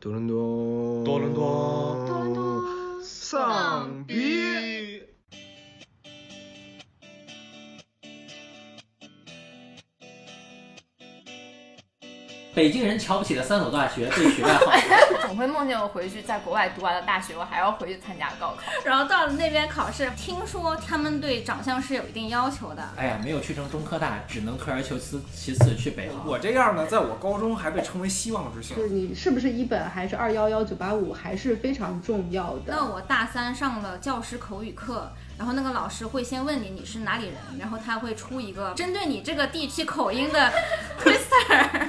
多伦多，多伦多多伦北京人瞧不起的三所大学被学霸好，总会梦见我回去在国外读完了大学，我还要回去参加高考。然后到了那边考试，听说他们对长相是有一定要求的。哎呀，没有去成中科大，只能退而求其其次去北航。我这样呢，在我高中还被称为希望之星。就是你是不是一本还是二幺幺九八五还是非常重要的。那我大三上了教师口语课，然后那个老师会先问你你是哪里人，然后他会出一个针对你这个地区口音的 quiz，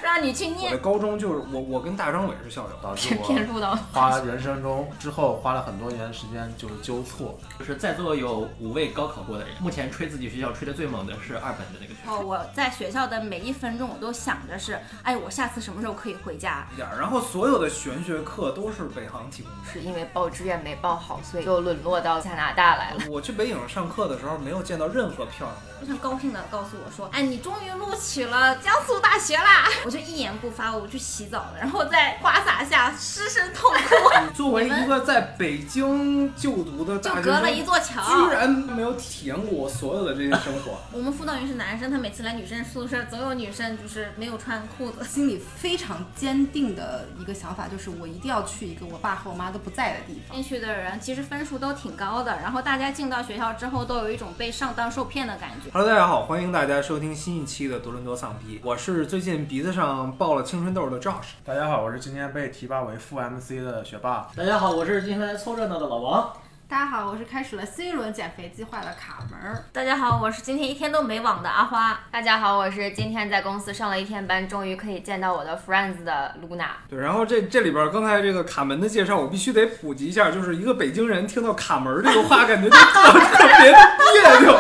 让你去我的念。高中就是我，我跟大张伟是校友。导致我花人生中之后花了很多年时间就是纠错。就是在座有五位高考过的人，目前吹自己学校吹的最猛的是二本的那个学哦，我在学校的每一分钟，我都想着是，哎，我下次什么时候可以回家？一点儿，然后所有的玄学课都是北航提供的。是因为报志愿没报好，所以就沦落到加拿大来了。我去北影上课的时候，没有见到任何漂亮的人。非常高兴的告诉我说，哎，你终于录取了江苏大学啦！我就一言不发，我去洗澡了，然后在花洒下失声痛哭，作为一个在北京就读的就大学生，隔了一座桥。居然没有体验过我所有的这些生活。我们辅导员是男生，他每次来女生宿舍，总有女生就是没有穿裤子。心里非常坚定的一个想法就是，我一定要去一个我爸和我妈都不在的地方。进去的人其实分数都挺高的，然后大家进到学校之后都有一种被上当受骗的感觉。Hello，大家好，欢迎大家收听新一期的多伦多丧逼，我是最近鼻子上爆了青春痘的 Josh。大家好，我是今天被提拔为副 MC 的学霸。大家好，我是今天来凑热闹的老王。大家好，我是开始了新一轮减肥计划的卡门儿。大家好，我是今天一天都没网的阿花。大家好，我是今天在公司上了一天班，终于可以见到我的 friends 的 Luna。对，然后这这里边刚才这个卡门的介绍，我必须得普及一下，就是一个北京人听到卡门这个话，感觉就特特别的别扭。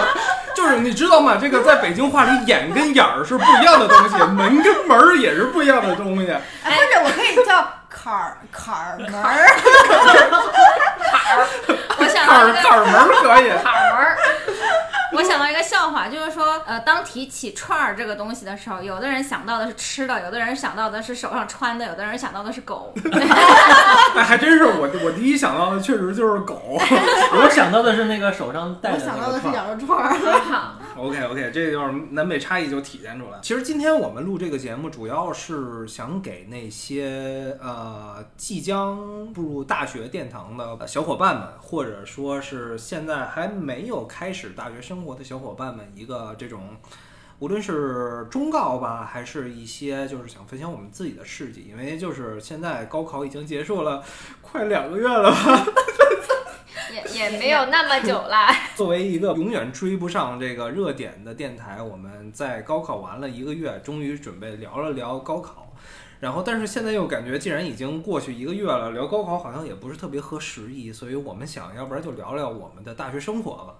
就是你知道吗？这个在北京话里，眼跟眼儿是不一样的东西，门跟门儿也是不一样的东西。哎，或者我可以叫坎儿坎儿门儿。我想坎儿坎儿门儿可以。坎儿门儿。我想到一个笑话，就是说，呃，当提起串儿这个东西的时候，有的人想到的是吃的，有的人想到的是手上穿的，有的人想到的是狗。哎，还真是我我第一想到的确实就是狗。我想到的是那个手上戴我的想到的是。羊肉串儿。OK OK，这就是南北差异就体现出来。其实今天我们录这个节目，主要是想给那些呃即将步入大学殿堂的小伙伴们，或者说是现在还没有开始大学生活的小伙伴们，一个这种。无论是忠告吧，还是一些就是想分享我们自己的事迹，因为就是现在高考已经结束了，快两个月了吧。也 也没有那么久啦。作为一个永远追不上这个热点的电台，我们在高考完了一个月，终于准备聊了聊高考。然后，但是现在又感觉，既然已经过去一个月了，聊高考好像也不是特别合时宜，所以我们想要不然就聊聊我们的大学生活吧。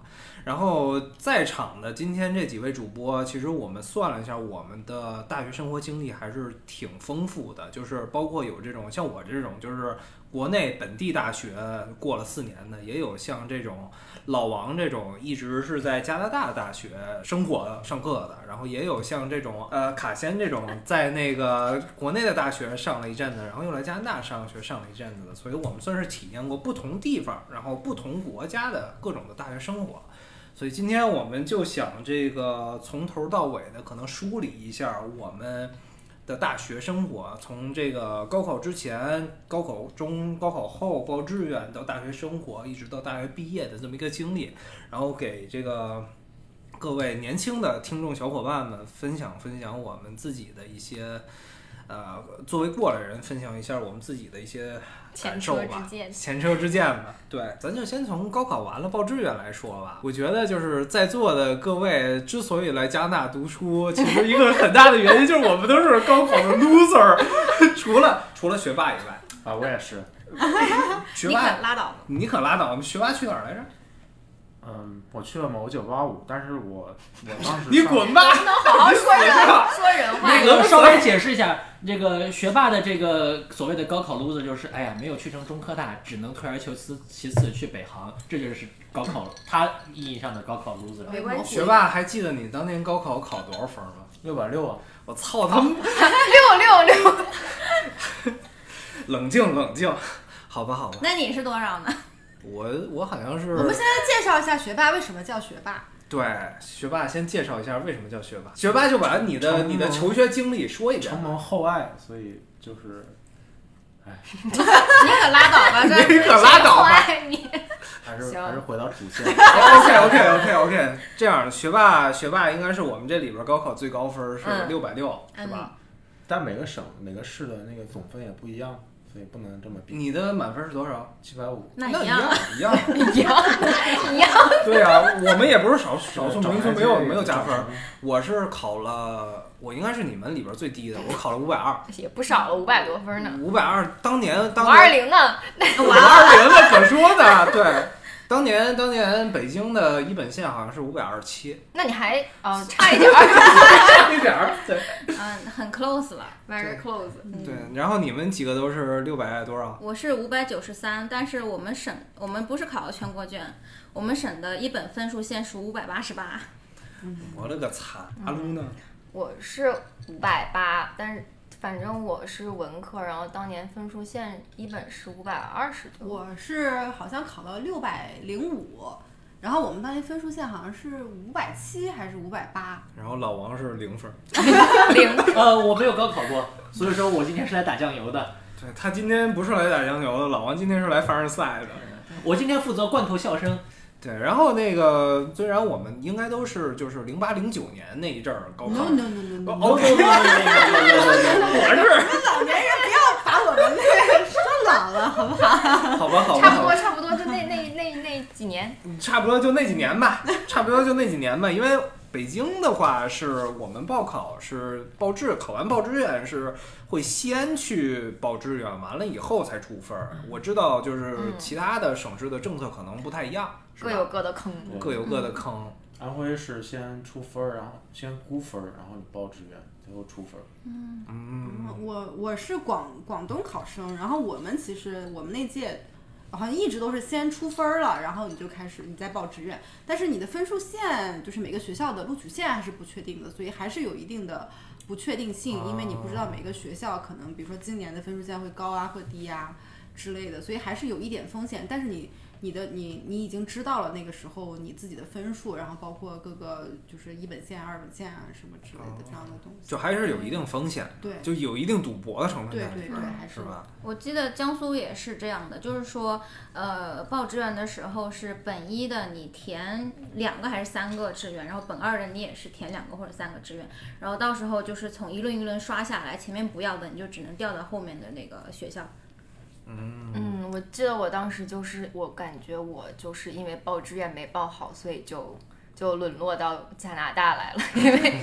然后在场的今天这几位主播，其实我们算了一下，我们的大学生活经历还是挺丰富的，就是包括有这种像我这种，就是国内本地大学过了四年的，也有像这种老王这种一直是在加拿大大学生活上课的，然后也有像这种呃卡仙这种在那个国内的大学上了一阵子，然后又来加拿大上学上了一阵子的，所以我们算是体验过不同地方，然后不同国家的各种的大学生活。所以今天我们就想这个从头到尾的可能梳理一下我们的大学生活，从这个高考之前、高考中、高考后报志愿到大学生活，一直到大学毕业的这么一个经历，然后给这个各位年轻的听众小伙伴们分享分享我们自己的一些。呃，作为过来人，分享一下我们自己的一些前感受吧车之鉴，前车之鉴吧。对，咱就先从高考完了报志愿来说吧。我觉得就是在座的各位之所以来加拿大读书，其实一个很大的原因就是我们都是高考的 loser，除了除了学霸以外，啊，我也是。学 霸拉倒。你可拉倒，我们学霸去哪儿来着？嗯，我去了某九八五，但是我我当时你上滚吧！能好好说人说人话。那个稍微解释一下，这个学霸的这个所谓的高考 loser 就是，哎呀，没有去成中科大，只能退而求其其次去北航，这就是高考他意义上的高考 loser。没关系，学霸还记得你当年高考考多少分吗？六百六啊，我操他妈！六六六，冷静冷静，好吧好吧，那你是多少呢？我我好像是我们现在介绍一下学霸为什么叫学霸。对学霸，先介绍一下为什么叫学霸。学霸就把你的你的求学经历说一遍承。蒙厚爱，所以就是 哎你可拉倒吧，你可拉倒吧你。还是还是回到主线。OK OK OK OK，这样学霸学霸应该是我们这里边高考最高分是嗯六百六，是吧？但每个省每个市的那个总分也不一样，所以不能这么比。你的满分是多少？七百五，那一样。一样一样。一样。对呀、我们也不是少少数民族，没有没有加分。我是考了，我应该是你们里边最低的，我考了五百二，也不少了，五百多分呢。五百二。当年当年二零呢？五二零那 可说呢，对。当年当年北京的一本线好像是五百二十七，那你还哦 差一点儿一点儿。对嗯，很 close 了。，very close。对，然后你们几个都是六百多少？我是五百九十三，但是我们省我们不是考的全国卷，我们省的一本分数线是五百八十八。我勒个擦！阿撸呢？我是五百八，但是反正我是文科，然后当年分数线一本是五百二十多。我是好像考到六百零五，然后我们当年分数线好像是五百七还是五百八。然后老王是零分。零。呃，我没有高考过，所以说我今天是来打酱油的。对他今天不是来打酱油的，老王今天是来凡尔赛的。我今天负责罐头笑声。对，然后那个虽然我们应该都是就是零八零九年那一阵儿高考 no！，OK，我是老年人不要把我们那个说老了，好不好？好吧好吧，差不多，差不多，就那那那那几年。差不多就那几年吧，差不多就那几年吧。因为北京的话，是我们报考是报志，考完报志愿是会先去报志愿，完了以后才出分儿。我知道，就是嗯其他的省市的政策可能不太一样，是各有？各的坑。各有各的坑。安徽是先出分儿，然后先估分儿，然后你报志愿，最后出分儿。嗯，我我是广广东考生，然后我们其实我们那届好像一直都是先出分儿了，然后你就开始你再报志愿，但是你的分数线就是每个学校的录取线还是不确定的，所以还是有一定的不确定性，因为你不知道每个学校可能比如说今年的分数线会高啊会低啊之类的，所以还是有一点风险，但是你。你的你你已经知道了那个时候你自己的分数，然后包括各个就是一本线、二本线啊什么之类的这样的东西。就还是有一定风险，对就有一定赌博的成分对在里边儿，对对，还是吧？我记得江苏也是这样的，就是说，呃，报志愿的时候是本一的你填两个还是三个志愿，然后本二的你也是填两个或者三个志愿，然后到时候就是从一轮一轮刷下来，前面不要的你就只能调到后面的那个学校。嗯，我记得我当时就是，我感觉我就是因为报志愿没报好，所以就就沦落到加拿大来了，因为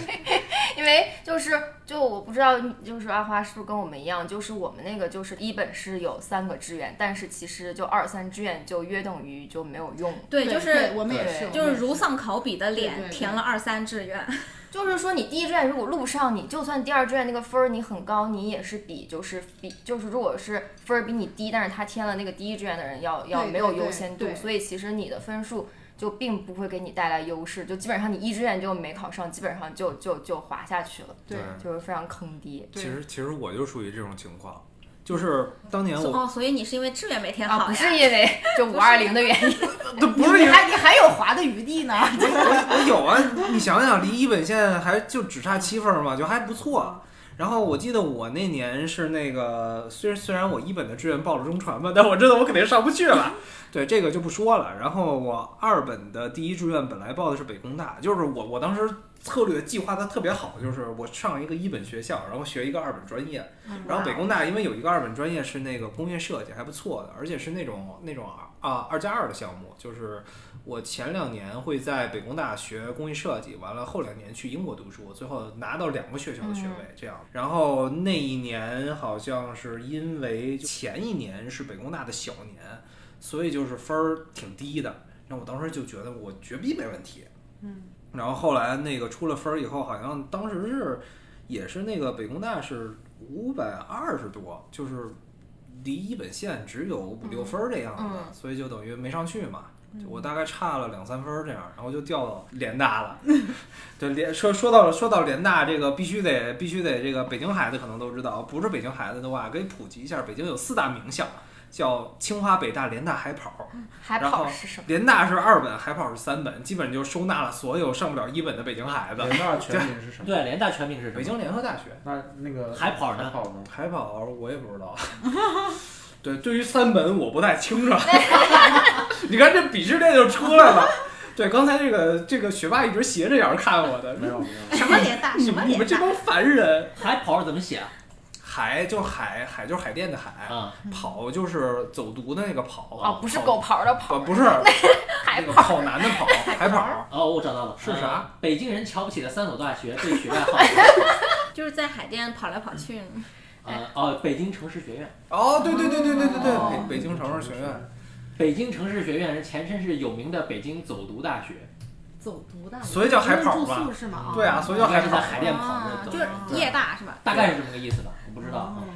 因为就是就我不知道，就是阿花是不是跟我们一样，就是我们那个就是一本是有三个志愿，但是其实就二三志愿就约等于就没有用。对，对就是我们也是，就是如丧考妣的脸，填了二三志愿。就是说，你第一志愿如果录不上，你就算第二志愿那个分儿你很高，你也是比就是比就是如果是分儿比你低，但是他填了那个第一志愿的人要要没有优先度，所以其实你的分数就并不会给你带来优势，就基本上你一志愿就没考上，基本上就就就滑下去了，对就是非常坑爹。其实其实我就属于这种情况，就是当年我哦，所以你是因为志愿没填啊，好呀？不是因为 就五二零的原因，不是因为 你还你还有滑的余地呢。我我有啊，你想想，离一本线还就只差七分嘛，就还不错。然后我记得我那年是那个，虽然虽然我一本的志愿报了中传吧，但我知道我肯定上不去了。对，这个就不说了。然后我二本的第一志愿本来报的是北工大，就是我我当时策略计划的特别好，就是我上一个一本学校，然后学一个二本专业。然后北工大因为有一个二本专业是那个工业设计，还不错的，而且是那种那种啊二加二的项目，就是我前两年会在北工大学工艺设计，完了后两年去英国读书，最后拿到两个学校的学位，这样。然后那一年好像是因为前一年是北工大的小年，所以就是分儿挺低的。然后我当时就觉得我绝逼没问题，嗯。然后后来那个出了分儿以后，好像当时是也是那个北工大是五百二十多，就是离一本线只有五六分儿这样子的，嗯所以就等于没上去嘛。就我大概差了两三分儿这样，然后就调到联大了。对联说说到了说到联大这个必须得必须得这个北京孩子可能都知道，不是北京孩子的话，给普及一下，北京有四大名校，叫清华、北大、联大、海跑。海跑是什么？联大是二本，海跑是三本，基本就收纳了所有上不了一本的北京孩子。联大全名是什么？对，联大全名是什么？北京联合大学。那那个海跑呢海跑呢？海跑我也不知道。对，对于三本我不太清楚。你看这鄙视链就出来了。对，刚才这个这个学霸一直斜着眼儿看我的，没有没有。什么联大？你什么？你们这帮凡人，海跑怎么写啊？海就是海，海就是海淀的海，啊，跑就是走读的那个跑。哦，不是狗刨的跑，不不是海跑。那个跑男的跑，海跑。哦，我找到了，是啥呃北京人瞧不起的三所大学对学外好。就是在海淀跑来跑去。呃哦，北京城市学院，哦，对对对对对对对，哦北北京城市学院。北京城市学院前身是有名的北京走读大学，走读的，所以叫海跑住吧宿是吗？对啊所以叫应该海跑是在海淀跑啊，走就是的，夜大是吧？大概是这么个意思吧，我不知道嗯。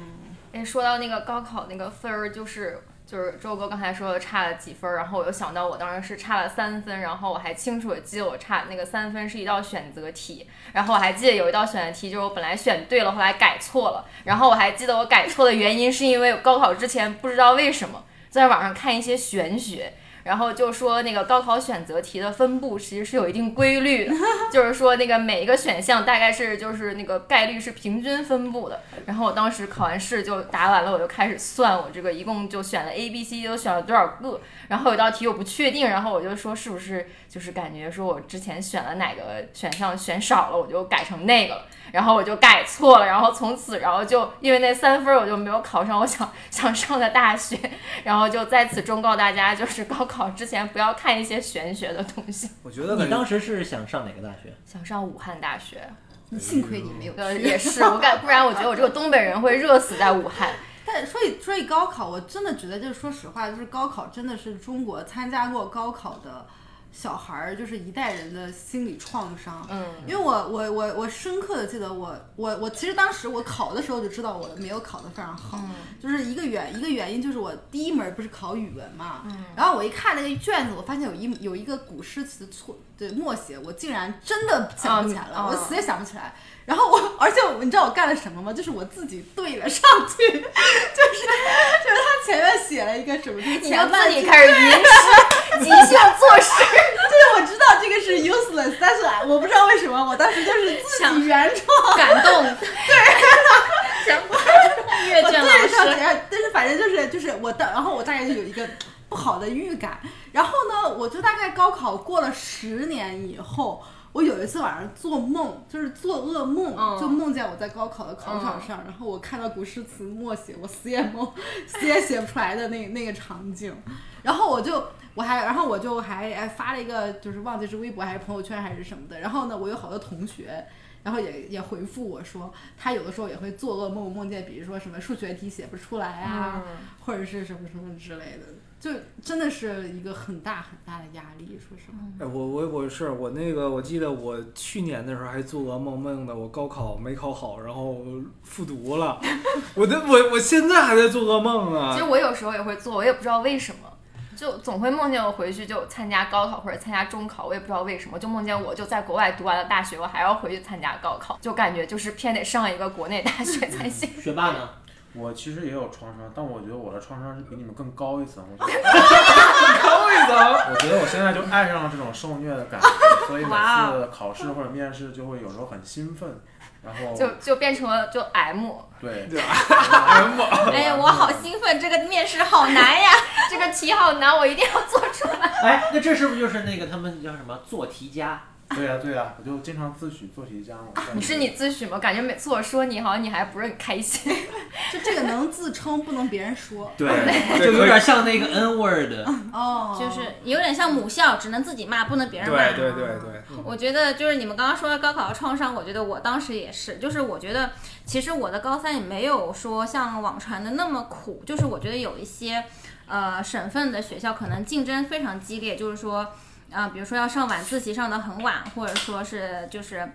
哎，说到那个高考那个分儿，就是就是周哥刚才说的差了几分，然后我又想到我当时是差了三分，然后我还清楚的记得我差那个三分是一道选择题，然后我还记得有一道选择题就是我本来选对了，后来改错了，然后我还记得我改错的原因是因为高考之前不知道为什么在网上看一些玄学。然后就说那个高考选择题的分布其实是有一定规律的，就是说那个每一个选项大概是就是那个概率是平均分布的。然后我当时考完试就答完了，我就开始算我这个一共就选了 A、B、C 都选了多少个。然后有道题我不确定，然后我就说是不是就是感觉说我之前选了哪个选项选少了，我就改成那个了。然后我就改错了，然后从此然后就因为那三分儿我就没有考上我想想上的大学，然后就在此忠告大家，就是高考之前不要看一些玄学的东西。我觉得你当时是想上哪个大学？想上武汉大学，你幸亏你没有呃，去。也是我感，不然我觉得我这个东北人会热死在武汉。但所以所以高考，我真的觉得就是说实话，就是高考真的是中国参加过高考的小孩儿，就是一代人的心理创伤。嗯，因为我我我我深刻的记得我我我其实当时我考的时候就知道我没有考得非常好，就是一个原一个原因就是我第一门不是考语文嘛，然后我一看那个卷子，我发现有一有一个古诗词错对默写，我竟然真的想不起来了，哦我死也想不起来。然后我，而且我你知道我干了什么吗？就是我自己对了上去，就是就是他前面写了一个什么，前半句开始吟诗，即兴作诗。就是我知道这个是 useless，但是我不知道为什么，我当时就是自己原创。感动，对，想阅我卷老师，前，但是反正就是就是我的，然后我大概就有一个不好的预感，然后呢，我就大概高考过了十年以后。我有一次晚上做梦，就是做噩梦，嗯。就梦见我在高考的考场上，然后我看到古诗词默写，我死也梦 死也写不出来的那那个场景，然后我就我还然后我就还还发了一个，就是忘记是微博还是朋友圈还是什么的，然后呢，我有好多同学。然后也也回复我说，他有的时候也会做噩梦，梦见比如说什么数学题写不出来啊，或者是什么什么之类的，就真的是一个很大很大的压力。说实话，哎，我我我是我那个，我记得我去年的时候还做噩梦，梦的我高考没考好，然后复读了。我的我我现在还在做噩梦啊其实！我有时候也会做，我也不知道为什么，就总会梦见我回去就参加高考或者参加中考，我也不知道为什么，就梦见我就在国外读完了大学，我还要回去参加高考，就感觉就是偏得上一个国内大学才行。学霸呢？我其实也有创伤，但我觉得我的创伤是比你们更高一层。我觉得，高一层，我觉得我现在就爱上了这种受虐的感觉，所以每次考试或者面试就会有时候很兴奋，然后就就变成了就 M，对，M，哎呀，我好兴奋，这个面试好难呀！这个题好难，我一定要做出来。哎，那这是不是就是那个他们叫什么做题家？对呀、对呀、我就经常自诩做题家嘛。你是你自诩吗？感觉每次我说你，好像你还不是很开心。就这个能自称，不能别人说。对，就有点像那个 N word。哦，就是有点像母校，只能自己骂，不能别人骂。对对对对，我觉得就是你们刚刚说的高考的创伤，我觉得我当时也是，就是我觉得其实我的高三也没有说像网传的那么苦，就是我觉得有一些呃省份的学校可能竞争非常激烈，就是说啊、比如说要上晚自习上的很晚，或者说是就是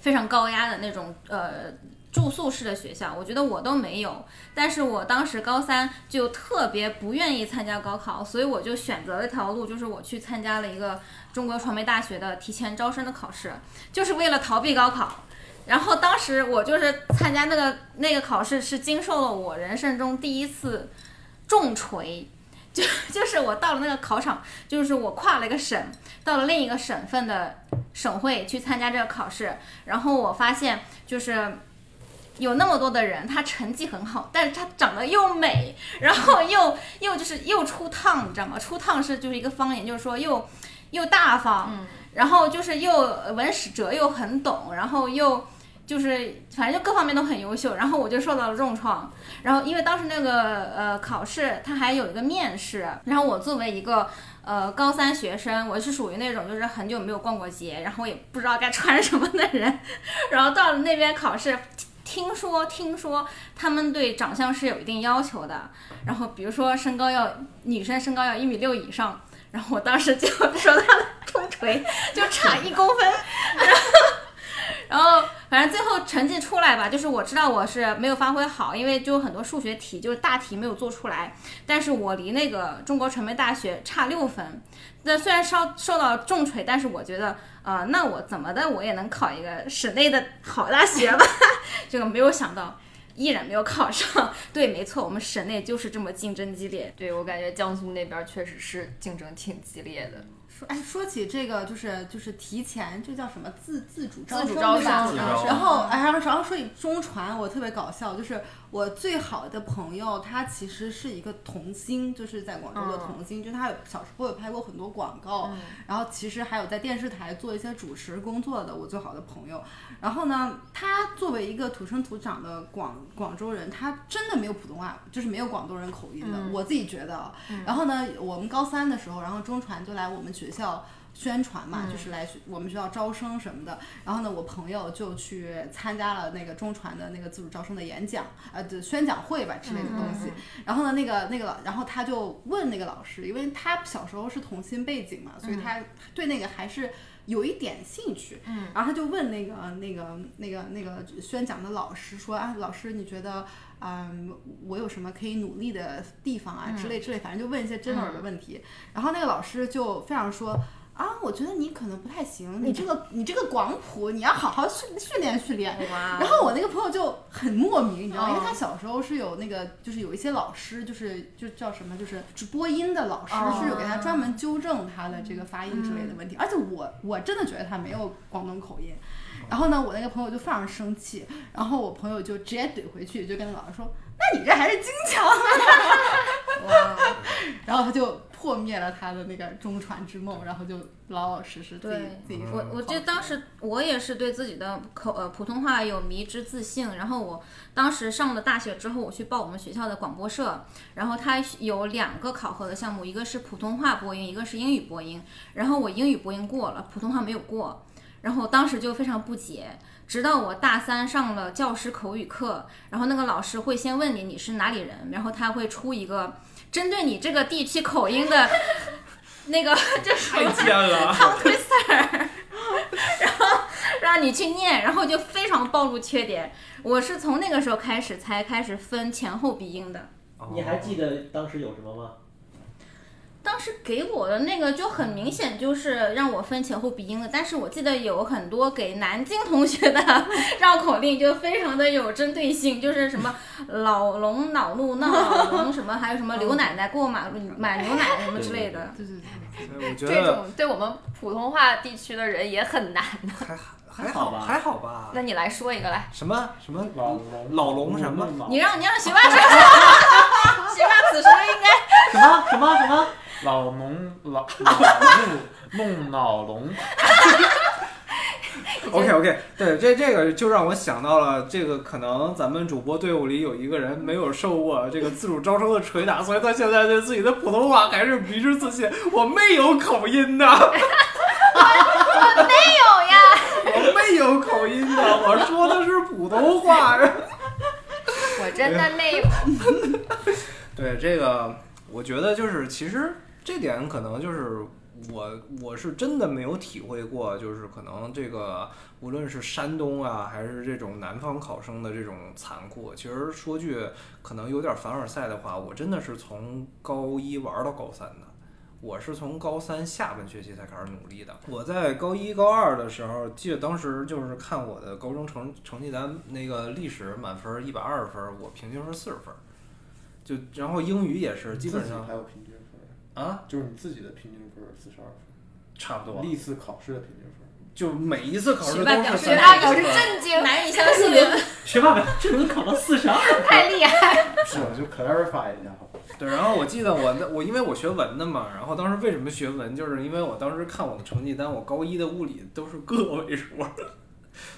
非常高压的那种呃住宿式的学校，我觉得我都没有。但是我当时高三就特别不愿意参加高考，所以我就选择了一条路，就是我去参加了一个中国传媒大学的提前招生的考试，就是为了逃避高考。然后当时我就是参加那个那个考试，是经受了我人生中第一次重锤。就就是我到了那个考场，就是我跨了一个省，到了另一个省份的省会去参加这个考试，然后我发现就是有那么多的人，他成绩很好，但是他长得又美，然后又又就是又出趟，你知道吗？出趟是就是一个方言，就是说又又大方，然后就是又文史哲又很懂，然后又。就是反正就各方面都很优秀，然后我就受到了重创。然后因为当时那个呃考试，它还有一个面试，然后我作为一个呃高三学生，我是属于那种就是很久没有逛过街，然后也不知道该穿什么的人。然后到了那边考试，听说听说他们对长相是有一定要求的，然后比如说身高要女生身高要一米六以上，然后我当时就 受到了重锤，就差一公分，然后。然后，反正最后成绩出来吧，就是我知道我是没有发挥好，因为就很多数学题就是大题没有做出来，但是我离那个中国传媒大学差六分。那虽然受受到重锤，但是我觉得，呃，那我怎么的我也能考一个省内的好大学吧？这个没有想到，依然没有考上。对，没错，我们省内就是这么竞争激烈。对我感觉江苏那边确实是竞争挺激烈的。哎，说起这个，就是就是提前，这叫什么自自主招生？然后哎，然后然后说起中传，我特别搞笑，就是我最好的朋友，他其实是一个童星，就是在广州的童星，就他有小时候有拍过很多广告，然后其实还有在电视台做一些主持工作的。我最好的朋友，然后呢，他作为一个土生土长的广广州人，他真的没有普通话，就是没有广东人口音的，我自己觉得。然后呢，我们高三的时候，然后中传就来我们学。学校宣传嘛，就是来我们学校招生什么的。然后呢，我朋友就去参加了那个中传的那个自主招生的演讲，呃，的宣讲会吧之类的东西。然后呢，那个那个老，然后他就问那个老师，因为他小时候是童星背景嘛，所以他对那个还是有一点兴趣。嗯。然后他就问那个那个那个那个宣讲的老师说啊，老师你觉得？嗯，我有什么可以努力的地方啊？之类之类，反正就问一些真耳的问题。然后那个老师就非常说啊，我觉得你可能不太行，你这个你这个广谱你要好好训训练训练。然后我那个朋友就很莫名，你知道吗？因为他小时候是有那个，就是有一些老师，就是就叫什么，就是播音的老师，是有给他专门纠正他的这个发音之类的问题。而且我我真的觉得他没有广东口音。然后呢，我那个朋友就非常生气，然后我朋友就直接怼回去，就跟老师说：“那你这还是京腔。” 然后他就破灭了他的那个中传之梦，然后就老老实实自己自己。我我记得当时我也是对自己的口呃普通话有迷之自信，然后我当时上了大学之后，我去报我们学校的广播社，然后他有两个考核的项目，一个是普通话播音，一个是英语播音，然后我英语播音过了，普通话没有过。然后当时就非常不解，直到我大三上了教师口语课，然后那个老师会先问你你是哪里人，然后他会出一个针对你这个地区口音的，那个 就是太贱了，tongue twister，然后让你去念，然后就非常暴露缺点。我是从那个时候开始才开始分前后鼻音的。你还记得当时有什么吗？当时给我的那个就很明显，就是让我分前后鼻音的。但是我记得有很多给南京同学的 绕口令，就非常的有针对性，就是什么老龙恼怒闹老龙什么，还有什么刘奶奶过马路买牛奶什么之类的。对对对，我觉得这种对我们普通话地区的人也很难的。还还好吧，还好吧。那你来说一个来。什么什么老龙老龙什么？你让你让学霸说，学霸此时应该什么什么什么？老龙老 怒弄脑龙。OK OK，对，这这个就让我想到了，这个可能咱们主播队伍里有一个人没有受过这个自主招生的捶打，所以他现在对自己的普通话还是迷之自信。我没有口音的，我没有呀，我没有口音的，我说的是普通话。我真的没有。对这个，我觉得就是其实。这点可能就是我我是真的没有体会过，就是可能这个无论是山东啊，还是这种南方考生的这种残酷。其实说句可能有点凡尔赛的话，我真的是从高一玩到高三的。我是从高三下半学期才开始努力的。我在高一、高二的时候，记得当时就是看我的高中成成绩单，那个历史满分一百二十分，我平均分四十分。就然后英语也是基本上还有平均分，啊，就是你自己的平均分四十二分，差不多。历次考试的平均分。就每一次考试学霸表都是示学霸表示震惊，难以相信。学霸们这能考到四十二，太厉害。是，我就 clarify 一下。对，然后我记得我那我因为我学文的嘛，然后当时为什么学文，就是因为我当时看我的成绩单，我高一的物理都是个位数，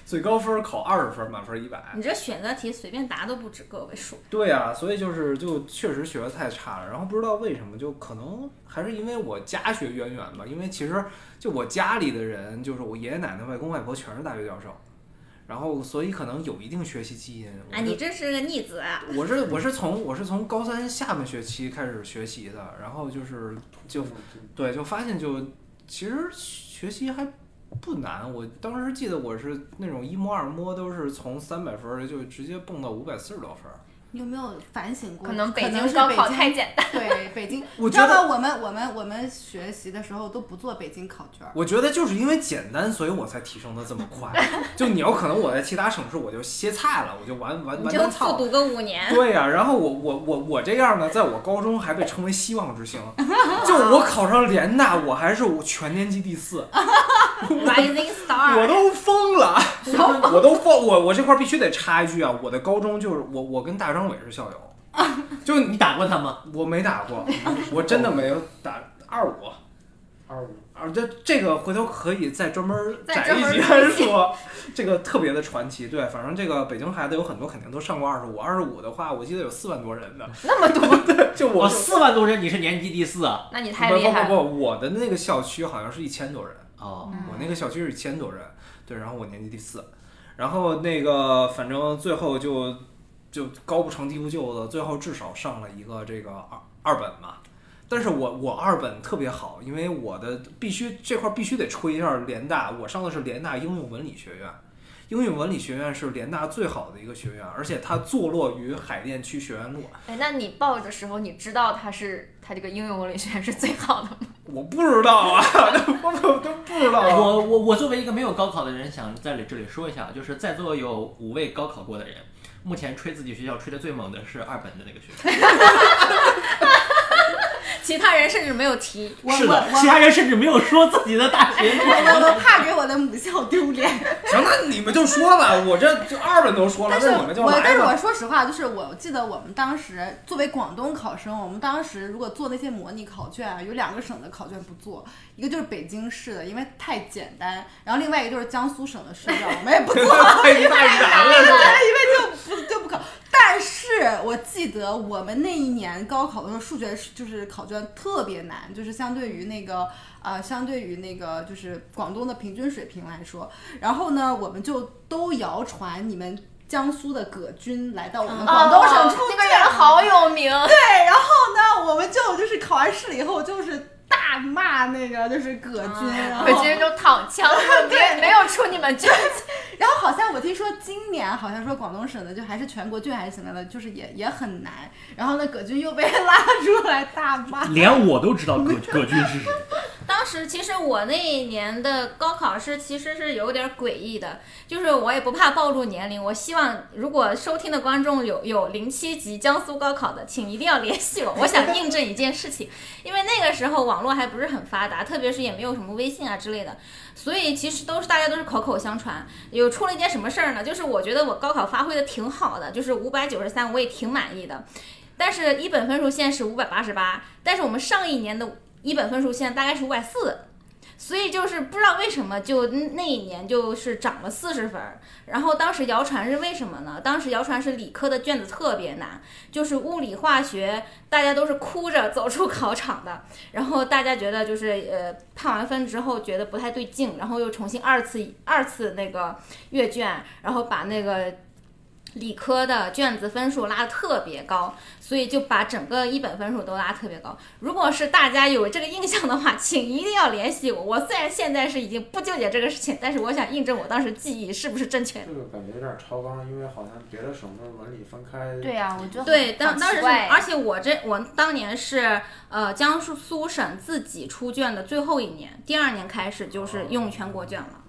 最高分考二十分，满分一百。你这选择题随便答都不止个位数。对啊，所以就是就确实学的太差了，然后不知道为什么，就可能还是因为我家学渊源吧，因为其实就我家里的人，就是我爷爷奶奶、外公外婆全是大学教授，然后所以可能有一定学习基因。我啊，你这是个逆子啊！我是我是从我是从高三下半学期开始学习的，然后就是就对就发现就其实学习还不难。我当时记得我是那种一摸二摸都是从三百分儿就直接蹦到五百四十多分儿。你有没有反省过？可能北是京高考北京太简单。对北京，我觉得？我们我们我们学习的时候都不做北京考卷儿。我觉得就是因为简单，所以我才提升的这么快。就你要可能我在其他省市我就歇菜了，我就完完完全操。复读个五年。对呀、然后我我我我这样呢，在我高中还被称为希望之星，就我考上联大，我还是我全年级第四，Rising 我 Star，都疯了，我都疯，我我这块儿必须得插一句啊，我的高中就是我我跟大张伟是校友，就你打过他吗？我没打过，我真的没有打二五。二五啊，这这个回头可以再专门展一集来说，这个特别的传奇。对，反正这个北京孩子有很多肯定都上过二十五，二十五的话，我记得有四万多人的，那么多，就我我四万多人，你是年级第四啊？那你太厉害了。不不不不，我的那个校区好像是一千多人，哦，我那个小区是一千多人，对，然后我年级第四，然后那个反正最后就就高不成低不就的，最后至少上了一个这个二二本嘛。但是我我二本特别好，因为我的必须这块必须得吹一下联大，我上的是联大应用文理学院，应用文理学院是联大最好的一个学院，而且它坐落于海淀区学院路。哎，那你报的时候，你知道它是它这个应用文理学院是最好的吗？我不知道啊，我我都不知道啊。我我我作为一个没有高考的人，想在这里说一下，就是在座有五位高考过的人，目前吹自己学校吹的最猛的是二本的那个学校，其他人甚至没有提。我是的我，我其他人甚至没有说自己的大学我我么我怕给我的母校丢脸。行，那你们就说吧，我这就二本都说了，但是那你们就我但是我。说实话，就是我记得我们当时作为广东考生，我们当时如果做那些模拟考卷啊，有两个省的考卷不做，一个就是北京市的，因为太简单，然后另外一个就是江苏省的试卷，我们也不做。太一大难了，是吧？不就不考。但是我记得我们那一年高考的时候，数学就是考卷特别难，就是相对于那个呃，相对于那个就是广东的平均水平来说，然后呢，我们就都谣传你们江苏的葛军来到我们广东省出哦那个人好有名，对，然后呢，我们就就是考完试了以后就是。大骂那个就是葛军，然后我觉得都躺枪对，没没有出你们卷子。然后好像我听说今年好像说广东省的就还是全国卷还是什么的，就是也也很难。然后呢，葛军又被拉出来大骂。连我都知道葛葛军是谁。当时其实我那一年的高考是其实是有点诡异的，就是我也不怕暴露年龄，我希望如果收听的观众有有零七级江苏高考的，请一定要联系我，我想印证一件事情，因为那个时候网络还不是很发达，特别是也没有什么微信啊之类的，所以其实都是大家都是口口相传。有出了一件什么事儿呢？就是我觉得我高考发挥的挺好的，就是五百九十三，我也挺满意的。但是一本分数线是五百八十八，但是我们上一年的一本分数线大概是五百四，所以就是不知道为什么就那一年就是涨了四十分。然后当时谣传是为什么呢？当时谣传是理科的卷子特别难，就是物理化学大家都是哭着走出考场的。然后大家觉得就是呃判完分之后觉得不太对劲，然后又重新二次二次那个阅卷，然后把那个。理科的卷子分数拉得特别高，所以就把整个一本分数都拉特别高。如果是大家有这个印象的话，请一定要联系我。我虽然现在是已经不纠结这个事情，但是我想印证我当时记忆是不是正确的。这个感觉有点超纲，因为好像别的省份文理分开。对呀、我觉得对，当当时是，而且我这我当年是呃江苏苏省自己出卷的最后一年，第二年开始就是用全国卷了。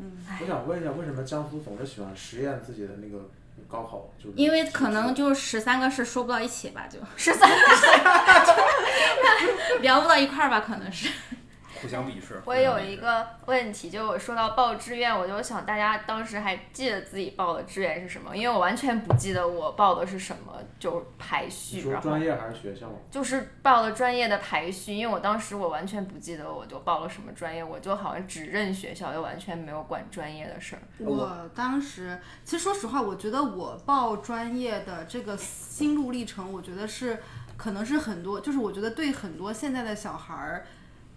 嗯我想问一下，为什么江苏总是喜欢实验自己的那个高考？就因为可能就是十三个是说不到一起吧，就十三个 聊不到一块儿吧，可能是。互相鄙视。我有一个问题，就我说到报志愿，我就想大家当时还记得自己报的志愿是什么？因为我完全不记得我报的是什么，就排你序，说然后专业还是学校？就是报了专业的排序。因为我当时我完全不记得我就报了什么专业，我就好像只认学校，又完全没有管专业的事儿。我当时其实说实话，我觉得我报专业的这个心路历程，我觉得是可能是很多，就是我觉得对很多现在的小孩儿。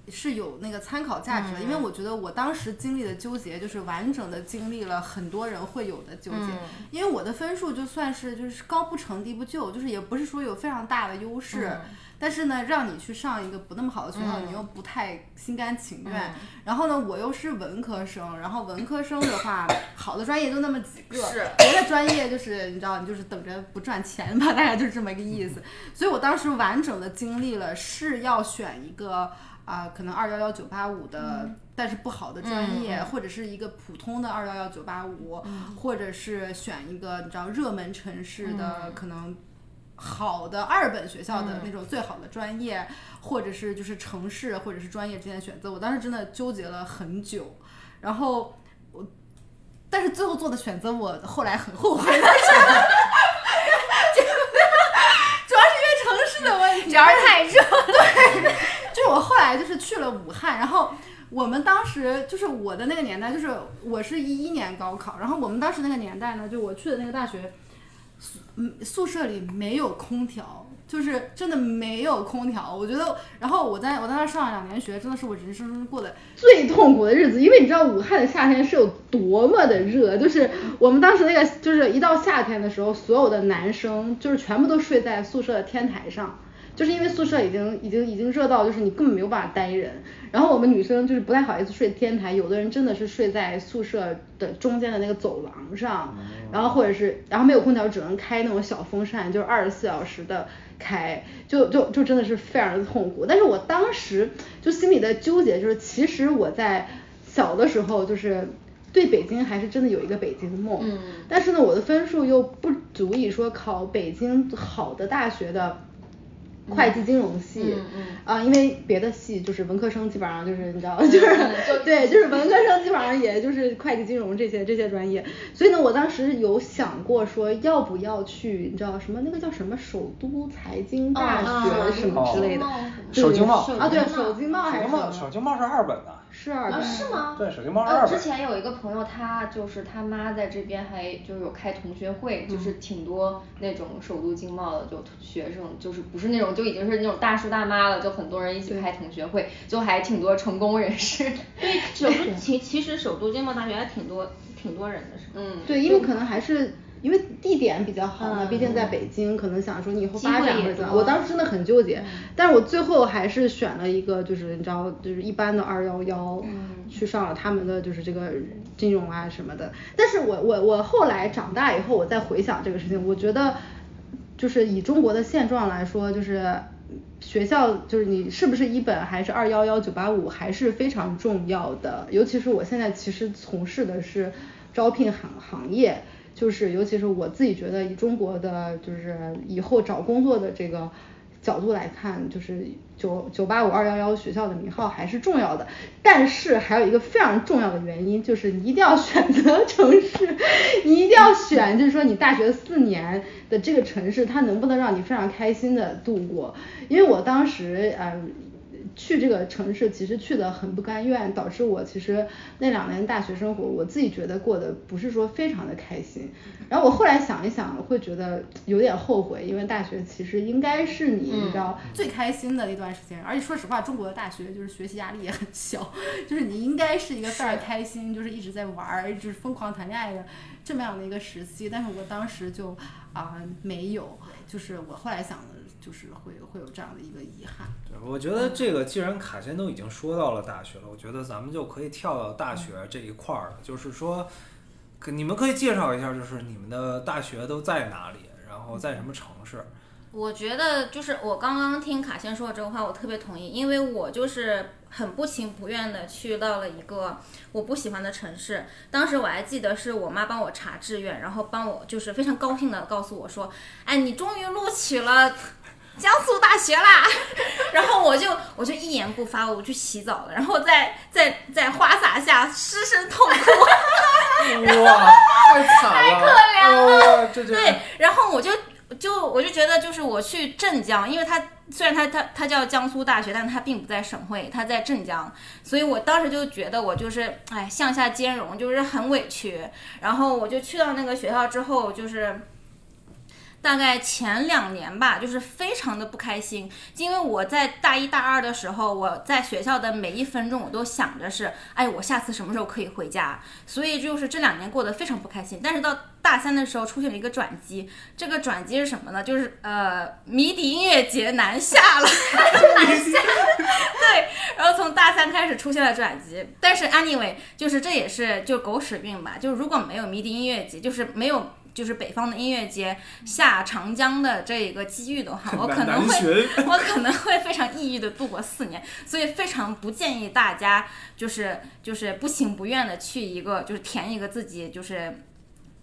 是有那个参考价值的，因为我觉得我当时经历的纠结，就是完整的经历了很多人会有的纠结。因为我的分数就算是就是高不成低不就，就是也不是说有非常大的优势，但是呢，让你去上一个不那么好的学校，你又不太心甘情愿。然后呢，我又是文科生，然后文科生的话，好的专业就那么几个，是别的专业就是你知道，你就是等着不赚钱吧，大概就是这么一个意思。所以我当时完整的经历了是要选一个。啊、可能二幺幺九八五的，但是不好的专业，或者是一个普通的二幺幺九八五，或者是选一个你知道热门城市的、可能好的二本学校的那种最好的专业，或者是就是城市或者是专业之间的选择，我当时真的纠结了很久，然后我，但是最后做的选择我后来很后悔，但是 主要是因为城市的问题，主要是太热，就是我后来就是去了武汉，然后我们当时就是我的那个年代，就是我是一一年高考，然后我们当时那个年代呢，就我去的那个大学，宿宿舍里没有空调，就是真的没有空调。我觉得，然后我在我在那上了两年学，真的是我人生中过的最痛苦的日子，因为你知道武汉的夏天是有多么的热，就是我们当时那个就是一到夏天的时候，所有的男生就是全部都睡在宿舍的天台上。就是因为宿舍已经已经已经热到，就是你根本没有办法待人。然后我们女生就是不太好意思睡天台，有的人真的是睡在宿舍的中间的那个走廊上，然后或者是然后没有空调，只能开那种小风扇，就是二十四小时的开，就就就真的是非常的痛苦。但是我当时就心里的纠结就是，其实我在小的时候就是。对北京还是真的有一个北京梦，嗯但是呢，我的分数又不足以说考北京好的大学的会计金融系，嗯嗯。啊，因为别的系就是文科生基本上就是你知道，就是、就对，就是文科生基本上也就是会计金融这些这些专业，所以呢，我当时有想过说要不要去，你知道什么那个叫什么首都财经大哦学什么之类的，对首经贸啊，对，首经贸还是首经贸是二本的，是二本，是吗？对，首经贸是呃，二本。之前有一个朋友，他就是他妈在这边还就是有开同学会，就是挺多那种首都经贸的就学生，就是不是那种就已经是那种大叔大妈了，就很多人一起开同学会，就还挺多成功人士。对，首都其其实首都经贸大学还挺多挺多人的，是吧？嗯，对，因为可能还是因为地点比较好嘛，嗯毕竟在北京，可能想说你以后发展会怎么样。我当时真的很纠结，但是我最后还是选了一个，就是你知道，就是一般的二幺幺，嗯去上了他们的就是这个金融啊什么的。但是我我我后来长大以后，我再回想这个事情，我觉得就是以中国的现状来说，就是。学校就是你是不是一本还是二幺幺九八五还是非常重要的，尤其是我现在其实从事的是招聘行行业，就是尤其是我自己觉得以中国的就是以后找工作的这个角度来看，就是九九八五二幺幺学校的名号还是重要的，但是还有一个非常重要的原因，就是你一定要选择城市，你一定要选，就是说你大学四年的这个城市，它能不能让你非常开心的度过？因为我当时呃。去这个城市其实去的很不甘愿，导致我其实那两年大学生活，我自己觉得过得不是说非常的开心。然后我后来想一想，会觉得有点后悔，因为大学其实应该是你，你知道，最开心的一段时间。而且说实话，中国的大学就是学习压力也很小，就是你应该是一个非常开心，就是一直在玩儿，一直疯狂谈恋爱的这么样的一个时期。但是我当时就啊、没有，就是我后来想，就是会会有这样的一个遗憾。对，我觉得这个既然卡先都已经说到了大学了，我觉得咱们就可以跳到大学这一块儿了。就是说，可你们可以介绍一下，就是你们的大学都在哪里，然后在什么城市？我觉得就是我刚刚听卡先说的这个话，我特别同意，因为我就是很不情不愿的去到了一个我不喜欢的城市。当时我还记得是我妈帮我查志愿，然后帮我就是非常高兴的告诉我说：“哎，你终于录取了。”江苏大学啦，然后我就我就一言不发，我去洗澡了，然后在在在花洒下失声痛哭。哇，太惨了，太可怜了，这就对，然后我就就我就觉得，就是我去镇江，因为它虽然它它它叫江苏大学，但是它并不在省会，它在镇江，所以我当时就觉得我就是哎向下兼容，就是很委屈。然后我就去到那个学校之后，就是。大概前两年吧，就是非常的不开心，因为我在大一大二的时候，我在学校的每一分钟我都想着是，哎，我下次什么时候可以回家，所以就是这两年过得非常不开心。但是到大三的时候出现了一个转机，这个转机是什么呢？就是呃，迷笛音乐节南下了，南下，对，然后从大三开始出现了转机。但是 anyway，就是这也是就狗屎运吧，就是如果没有迷笛音乐节，就是没有。就是北方的音乐节下长江的这一个机遇的话，我可能会，我可能会非常抑郁的度过四年，所以非常不建议大家就是就是不情不愿的去一个就是填一个自己就是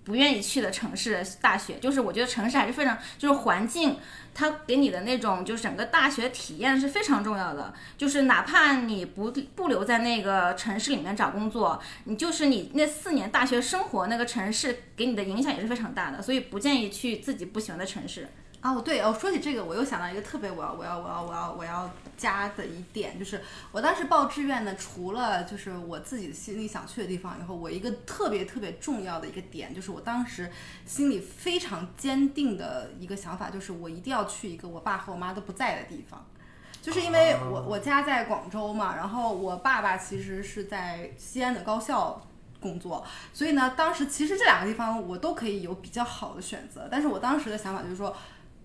不愿意去的城市大学，就是我觉得城市还是非常就是环境。它给你的那种就是整个大学体验是非常重要的，就是哪怕你不不留在那个城市里面找工作，你就是你那四年大学生活那个城市给你的影响也是非常大的，所以不建议去自己不喜欢的城市。哦，对哦，说起这个，我又想到一个特别我要我要我要我要我要加的一点，就是我当时报志愿呢，除了就是我自己心里想去的地方以后，我一个特别特别重要的一个点，就是我当时心里非常坚定的一个想法，就是我一定要去一个我爸和我妈都不在的地方。就是因为我我家在广州嘛，然后我爸爸其实是在西安的高校工作，所以呢，当时其实这两个地方我都可以有比较好的选择，但是我当时的想法就是说。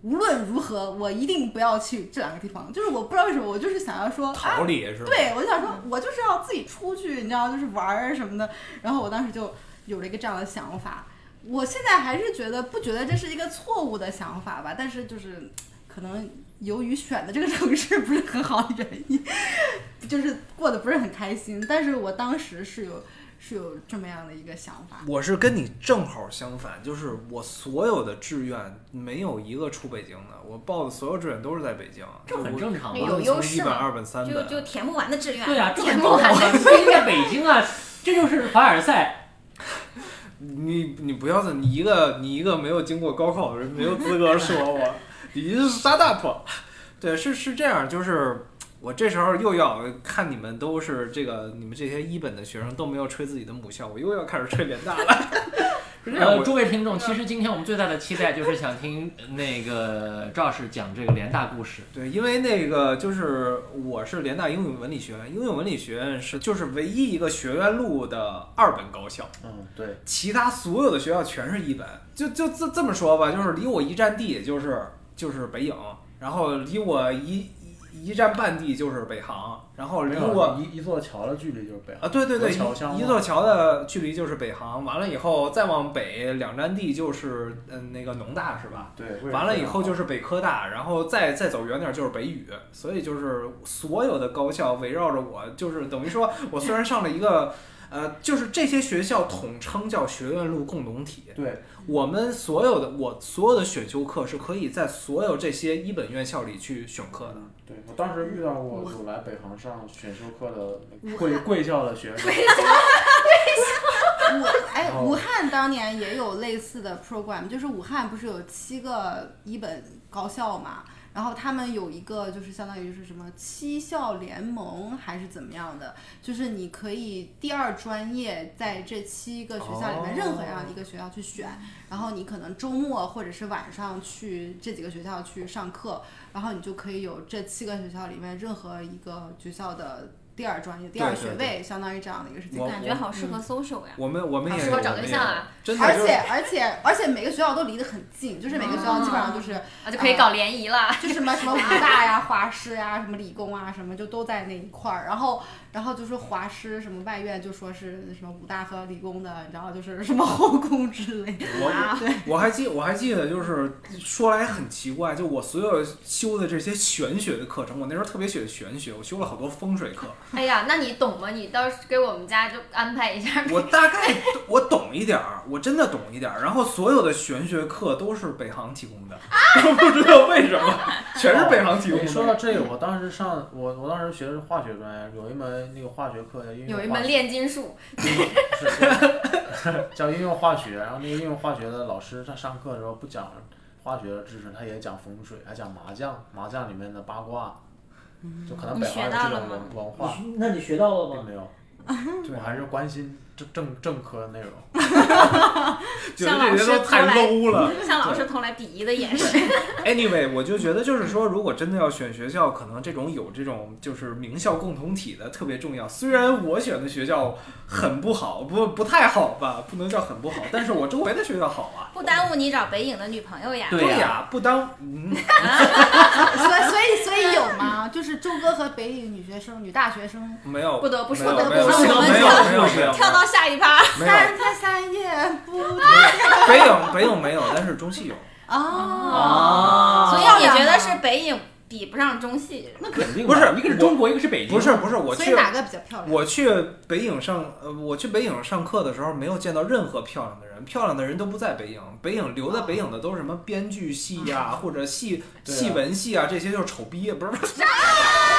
无论如何，我一定不要去这两个地方。就是我不知道为什么，我就是想要说逃离是吧？对，我就想说，我就是要自己出去，你知道，就是玩儿什么的。然后我当时就有了一个这样的想法。我现在还是觉得不觉得这是一个错误的想法吧，但是就是可能由于选的这个城市不是很好的原因，就是过得不是很开心。但是我当时是有。是有这么样的一个想法，我是跟你正好相反，就是我所有的志愿没有一个出北京的，我报的所有志愿都是在北京，这很正常嘛，有优势一本、二本、三本，就就填不完的志愿，对啊，填不完的志愿在北京啊，这就是凡尔赛。你你不要的，你一个你一个没有经过高考的人，没有资格说我，你是 start up，对，是是这样，就是。我这时候又要看你们都是这个，你们这些一本的学生都没有吹自己的母校，我又要开始吹联大了。呃，诸位听众，其实今天我们最大的期待就是想听那个赵氏讲这个联大故事。对，因为那个就是我是联大英语文理学院，英语文理学院是就是唯一一个学院路的二本高校。嗯，对，其他所有的学校全是一本。就就这这么说吧，就是离我一站地就是就是北影，然后离我一。一站半地就是北航，然后离我一一座桥的距离就是北航啊，对对对，一一座桥的距离就是北航。完了以后再往北两站地就是嗯那个农大是吧？对。完了以后就是北科大，然后再再走远点就是北语，所以就是所有的高校围绕着我，就是等于说我虽然上了一个。呃，就是这些学校统称叫学院路共同体。对，我们所有的我所有的选修课是可以在所有这些一本院校里去选课的。对我当时遇到过有来北航上选修课的贵贵校的学生。贵校，贵校。武哎，武汉当年也有类似的 program，就是武汉不是有七个一本高校嘛？然后他们有一个就是相当于就是什么七校联盟还是怎么样的，就是你可以第二专业在这七个学校里面哦任何样一个学校去选，然后你可能周末或者是晚上去这几个学校去上课，然后你就可以有这七个学校里面任何一个学校的第二专业、第二对对学位，相当于这样的一个事情。我感觉好适合 social 呀。我们我们也适合找对象啊，真的而且而且而且每个学校都离得很近，就是每个学校基本上就是啊就可以搞联谊了。就什么什么武大呀、华师呀、什么理工啊，什么就都在那一块儿。然后，然后就说华师什么外院就说是什么武大和理工的，然后就是什么后宫之类的。我我还记我还记得，就是说来很奇怪，就我所有修的这些玄学的课程，我那时候特别喜欢玄学，我修了好多风水课，哎呀，那你懂吗？你到时给我们家就安排一下。我大概我懂一点儿，我真的懂一点儿。然后所有的玄学课都是北航提供的，我 不知道为什么，全是北航提供你说到。这个，我当时上我我当时学的是化学专业，有一门那个化学课叫应用有一门炼金术，是 叫应用化学，然后那个应用化学的老师他上课的时候不讲化学的知识，他也讲风水，还讲麻将，麻将里面的八卦，就可能北方有这种文文化，那你学到了吗？并没有。对我还是关心正正正科的内容。觉得这些都太 low 了。向老师投来鄙夷的眼神。Anyway，我就觉得就是说，如果真的要选学校，可能这种有这种就是名校共同体的特别重要。虽然我选的学校很不好，不不太好吧，不能叫很不好，但是我周围的学校好啊。不耽误你找北影的女朋友呀。对呀呀，不当嗯，所以所以有吗？就是周哥和北影女学生、女大学生，没有，不得不说不得不说没有没有跳到下一趴。三天三夜不北影北影没有，但是中戏有。啊。啊所以你觉得是北影比不上中戏？那肯定不是一个是中国，一个是北京。不是不是，我去所以哪个比较漂亮？我去北影上呃，我去北影上课的时候，没有见到任何漂亮的人，漂亮的人都不在北影。北影留在北影的都是什么编剧系呀、或者戏戏文系啊，这些就是丑逼，不是你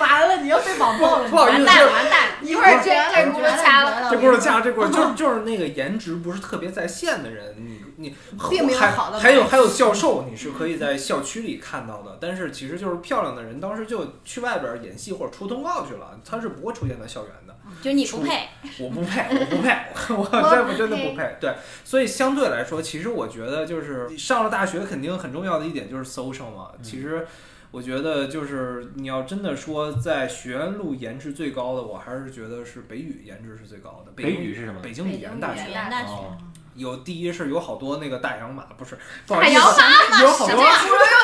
完了，你要被网暴了。不好意思，完蛋完蛋！一会儿这这轱辘掐了。这轱辘掐这轱辘，就就是那个颜值不是特别在线的人，你你并没有还好的还有还有教授，你是可以在校区里看到的，但是其实就是漂亮的人，当时就去外边演戏或者出通告去了，他是不会出现在校园的。就你不配。我不配，我不配，我 真我真的不配。对，所以相对来说，其实我觉得就是上了大学，肯定很重要的一点就是 social 嘛。其实我觉得就是你要真的说在学院路颜值最高的，我还是觉得是北语颜值是最高的。北京语是什么北京语言大学语言大学哦有第一是有好多那个大洋马，不是不好大洋意思，有好多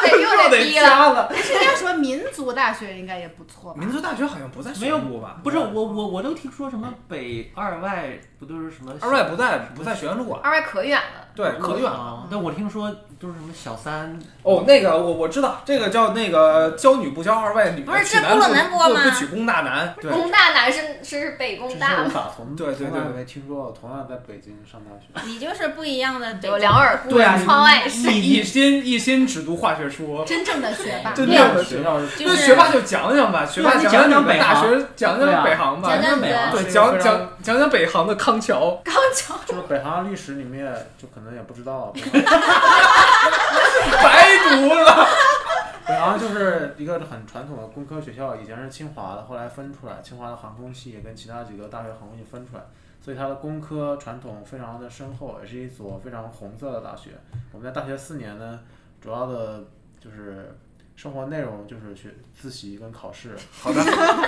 这又得又得低了。加了。但是那个什么民族大学应该也不错吧？民族大学好像不在没有学路吧？不是我我我都听说什么北二外不都是什么二外不在不在学院路啊？二外可远了，对，可远了。啊！但我听说都是什么小三哦，那个我我知道，这个叫那个教女不教二外女，不是娶男这不能播吗不娶公大男，工大男是是北工大我，打从对对对没听说过，同样在北京上大学。你就是不一样的北有两耳不对啊闻窗外事。一一心一心只读化学书，真正的学霸。真这样正的学校是就学霸就讲讲吧，学霸你讲讲讲北航大学，讲讲北航吧，讲讲北航对，讲讲讲讲北航的康桥，康桥 就是北航历史你们也就可能也不知道，白读了。北航就是一个很传统的工科学校，以前是清华的，后来分出来，清华的航空系也跟其他几个大学航空系分出来，所以它的工科传统非常的深厚，也是一所非常红色的大学。我们在大学四年呢，主要的就是生活内容就是去自习跟考试。好的，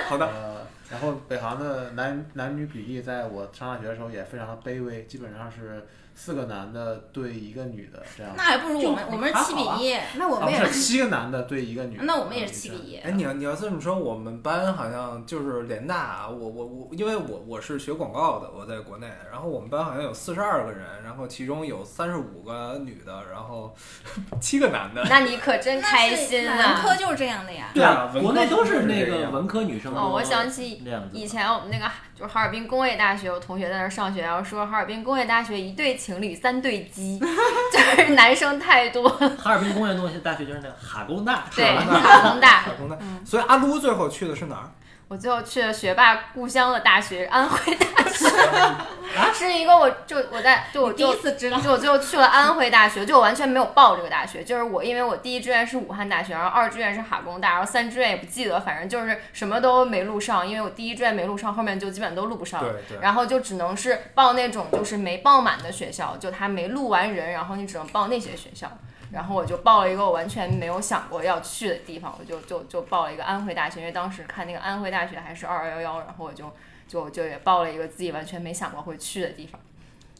好的，呃，然后北航的男男女比例，在我上大学的时候也非常的卑微，基本上是四个男的对一个女的这样。那还不如我们我们是七比一，啊，那我们也不是七个男的对一个女的。那我们也是啊七比。一。哎，你要你要这么说，我们班好像就是联大，啊我我我，因为我我是学广告的，我在国内，然后我们班好像有四十二个人，然后其中有三十五个女的，然后 七个男的。那你可真开心文科啊！就是这样的呀。对啊国内都是那个文科女生多。哦，我想起。以前我们那个就是哈尔滨工业大学，我同学在那儿上学，然后说哈尔滨工业大学一对情侣三对鸡，就是男生太多。哈尔滨工业东西大学就是那个哈工大，对，哈工大哈工大。所以阿撸最后去的是哪儿？我最后去了学霸故乡的大学安徽大学，是一个我就我在就我第一次知道，就我最后去了安徽大学，就我完全没有报这个大学，就是我因为我第一志愿是武汉大学，然后二志愿是哈工大，然后三志愿也不记得，反正就是什么都没录上，因为我第一志愿没录上，后面就基本都录不上。对对，然后就只能是报那种就是没报满的学校，就他没录完人，然后你只能报那些学校。然后我就报了一个我完全没有想过要去的地方，我就就就报了一个安徽大学，因为当时看那个安徽大学还是二二幺幺，然后我就就就也报了一个自己完全没想过会去的地方。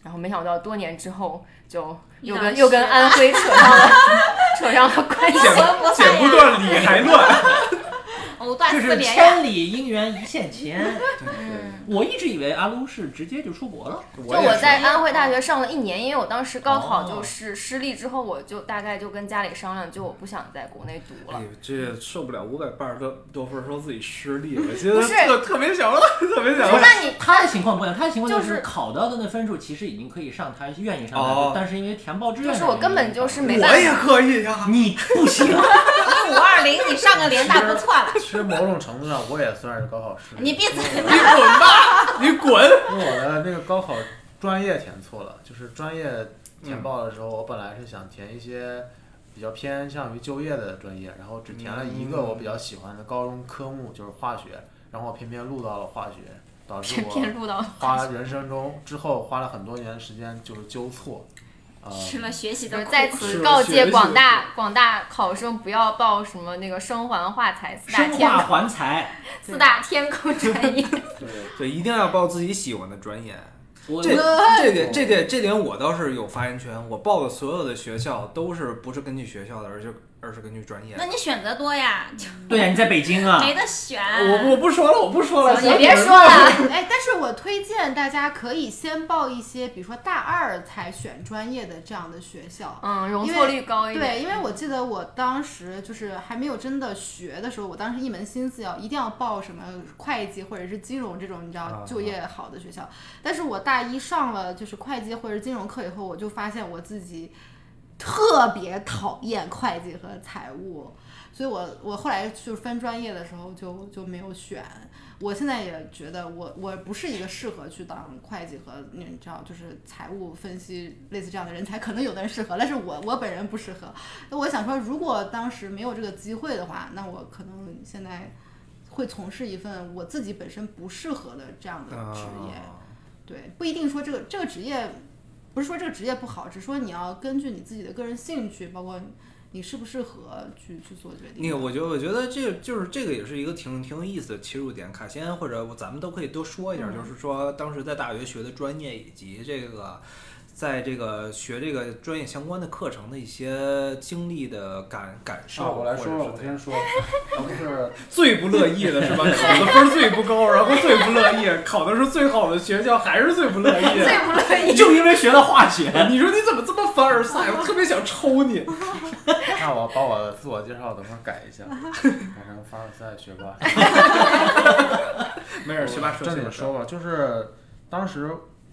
然后没想到多年之后，就又跟又跟安徽扯上了 扯上了关系。剪不断理还乱。藕断丝连呀。千里姻缘一线牵。嗯，我一直以为阿撸是直接就出国了。就我在安徽大学上了一年，因为我当时高考哦就是失利之后，我就大概就跟家里商量，就我不想在国内读了哎。这受不了五百八十多多分，说自己失利了，觉得不是特特别想，特别想。那你他的情况不一样，他的情况就就是是考到的那分数其实已经可以上他愿意上台哦，但是因为填报志愿就是我根本就是没我办法。也可以呀、你不行，一五二零，你上个联大不错了。其实某种程度上，我也算是高考失利。你闭嘴你滚吧，你滚！因为我的那个高考专业填错了，就是专业填报的时候，我本来是想填一些比较偏向于就业的专业，然后只填了一个我比较喜欢的高中科目，就是化学，然后我偏偏录到了化学，导致我偏录到花人生中之后花了很多年的时间就是纠错，呃，吃了学习的苦。在此告诫广大广大考生不要报什么那个生环化材四大生化天环材。四大天坑 专业。对，对，一定要报自己喜欢的专业。我这这点这点这点我倒是有发言权。我报的所有的学校都是不是根据学校的，而是而是根据专业那。你选择多呀，对呀，你在北京啊，没得选。我我不说了，我不说了，你别说了，哎，但是我推荐大家可以先报一些，比如说大二才选专业的这样的学校。嗯，容错率高一点。对，因为我记得我当时就是还没有真的学的时候，我当时一门心思要一定要报什么会计或者是金融这种你知啊道就业好的学校。但是我大一上了就是会计或者金融课以后，我就发现我自己特别讨厌会计和财务，所以我我后来就是分专业的时候就就没有选。我现在也觉得我我不是一个适合去当会计和你知道就是财务分析类似这样的人才，可能有的人适合，但是我我本人不适合。那我想说，如果当时没有这个机会的话，那我可能现在会从事一份我自己本身不适合的这样的职业。对，不一定说这个这个职业，不是说这个职业不好，只是说你要根据你自己的个人兴趣，包括你适不适合去去做决定。那个，我觉得，我觉得这个就是这个也是一个挺挺有意思的切入点。卡先或者咱们都可以多说一点，嗯就是说当时在大学学的专业以及这个在这个学这个专业相关的课程的一些经历的感感受。啊，我来说了，或者是我先说，就是 最不乐意的是吧？考的分儿最不高，然后最不乐意，考的是最好的学校，还是最不乐意。最不乐意。就因为学了化学，你说你怎么这么凡尔赛？我特别想抽你。那我把我的自我介绍等会儿改一下，改成凡尔赛学霸。没事，学霸说正这个经说吧，就是当时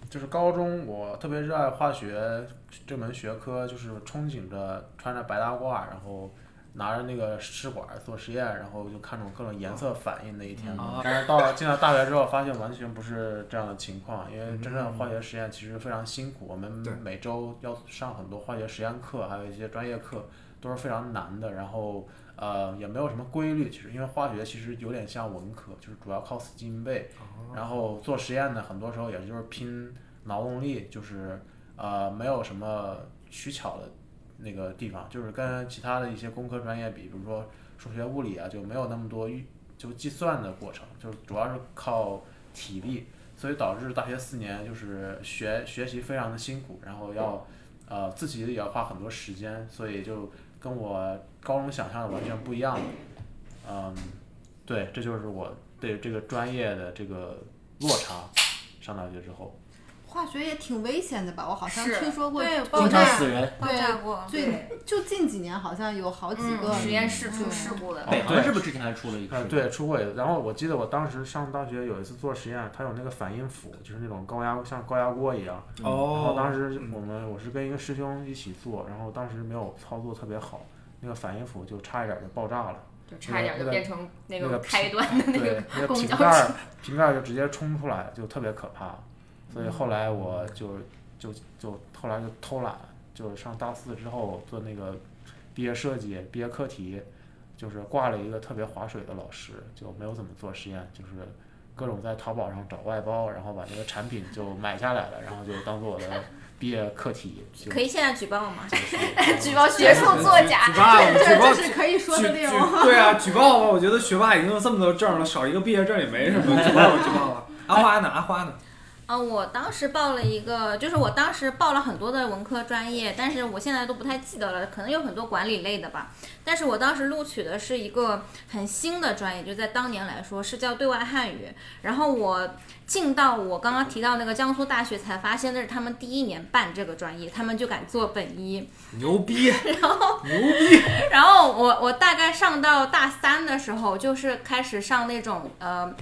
就是高中，我特别热爱化学这门学科，就是憧憬着穿着白大褂，然后拿着那个试管做实验，然后就看种各种颜色反应那一天。嘛但是到了进了大学之后，发现完全不是这样的情况，因为真正的化学实验其实非常辛苦，我们每周要上很多化学实验课，还有一些专业课都是非常难的，然后。呃，也没有什么规律，其实因为化学其实有点像文科，就是主要靠死记硬背，然后做实验呢，很多时候也就是拼劳动力，就是呃没有什么取巧的那个地方，就是跟其他的一些工科专业比，比如说数学、物理啊，就没有那么多预就计算的过程，就主要是靠体力，所以导致大学四年就是学学习非常的辛苦，然后要呃自己也要花很多时间，所以就跟我高中想象的完全不一样。嗯，对，这就是我对这个专业的这个落差。上大学之后，化学也挺危险的吧？我好像听说过，对，爆炸常死人。爆炸过。最就近几年好像有好几个嗯，实验室出事故的。北航是不是之前还出了一个？呃，对，出过一次。然后我记得我当时上大学有一次做实验，它有那个反应釜，就是那种高压像高压锅一样。然后当时我们我是跟一个师兄一起做，然后当时没有操作特别好，那个反应釜就差一点就爆炸了。就差点就变成那个那个开端的那对个，瓶盖。瓶盖儿就直接冲出来，就特别可怕。所以后来我就就就后来就偷懒，就上大四之后做那个毕业设计、毕业课题，就是挂了一个特别划水的老师，就没有怎么做实验，就是各种在淘宝上找外包，然后把这个产品就买下来了，然后就当做我的毕业课题。就可以现在举报吗？举报学术作假举报 举报这这是可以说的内容。举对啊，举报吧！我觉得学霸已经有这么多证了，少一个毕业证也没什么，举报吧举报吧。阿花呢？阿花呢？啊，我当时报了一个，就是我当时报了很多的文科专业，但是我现在都不太记得了，可能有很多管理类的吧。但是我当时录取的是一个很新的专业，就在当年来说是叫对外汉语。然后我进到我刚刚提到那个江苏大学，才发现那是他们第一年办这个专业，他们就敢做本一。牛逼！然后牛逼！然后我我大概上到大三的时候，就是开始上那种呃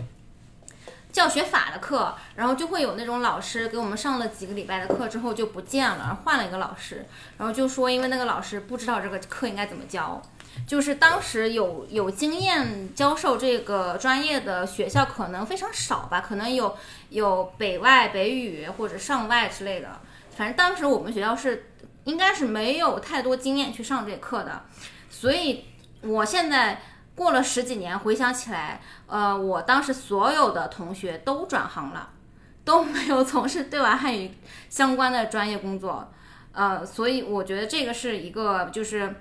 教学法的课，然后就会有那种老师给我们上了几个礼拜的课之后就不见了，换了一个老师，然后就说因为那个老师不知道这个课应该怎么教。就是当时有有经验教授这个专业的学校可能非常少吧，可能有有北外、北语或者上外之类的。反正当时我们学校是应该是没有太多经验去上这课的，所以我现在过了十几年回想起来，呃，我当时所有的同学都转行了，都没有从事对外汉语相关的专业工作，呃，所以我觉得这个是一个就是。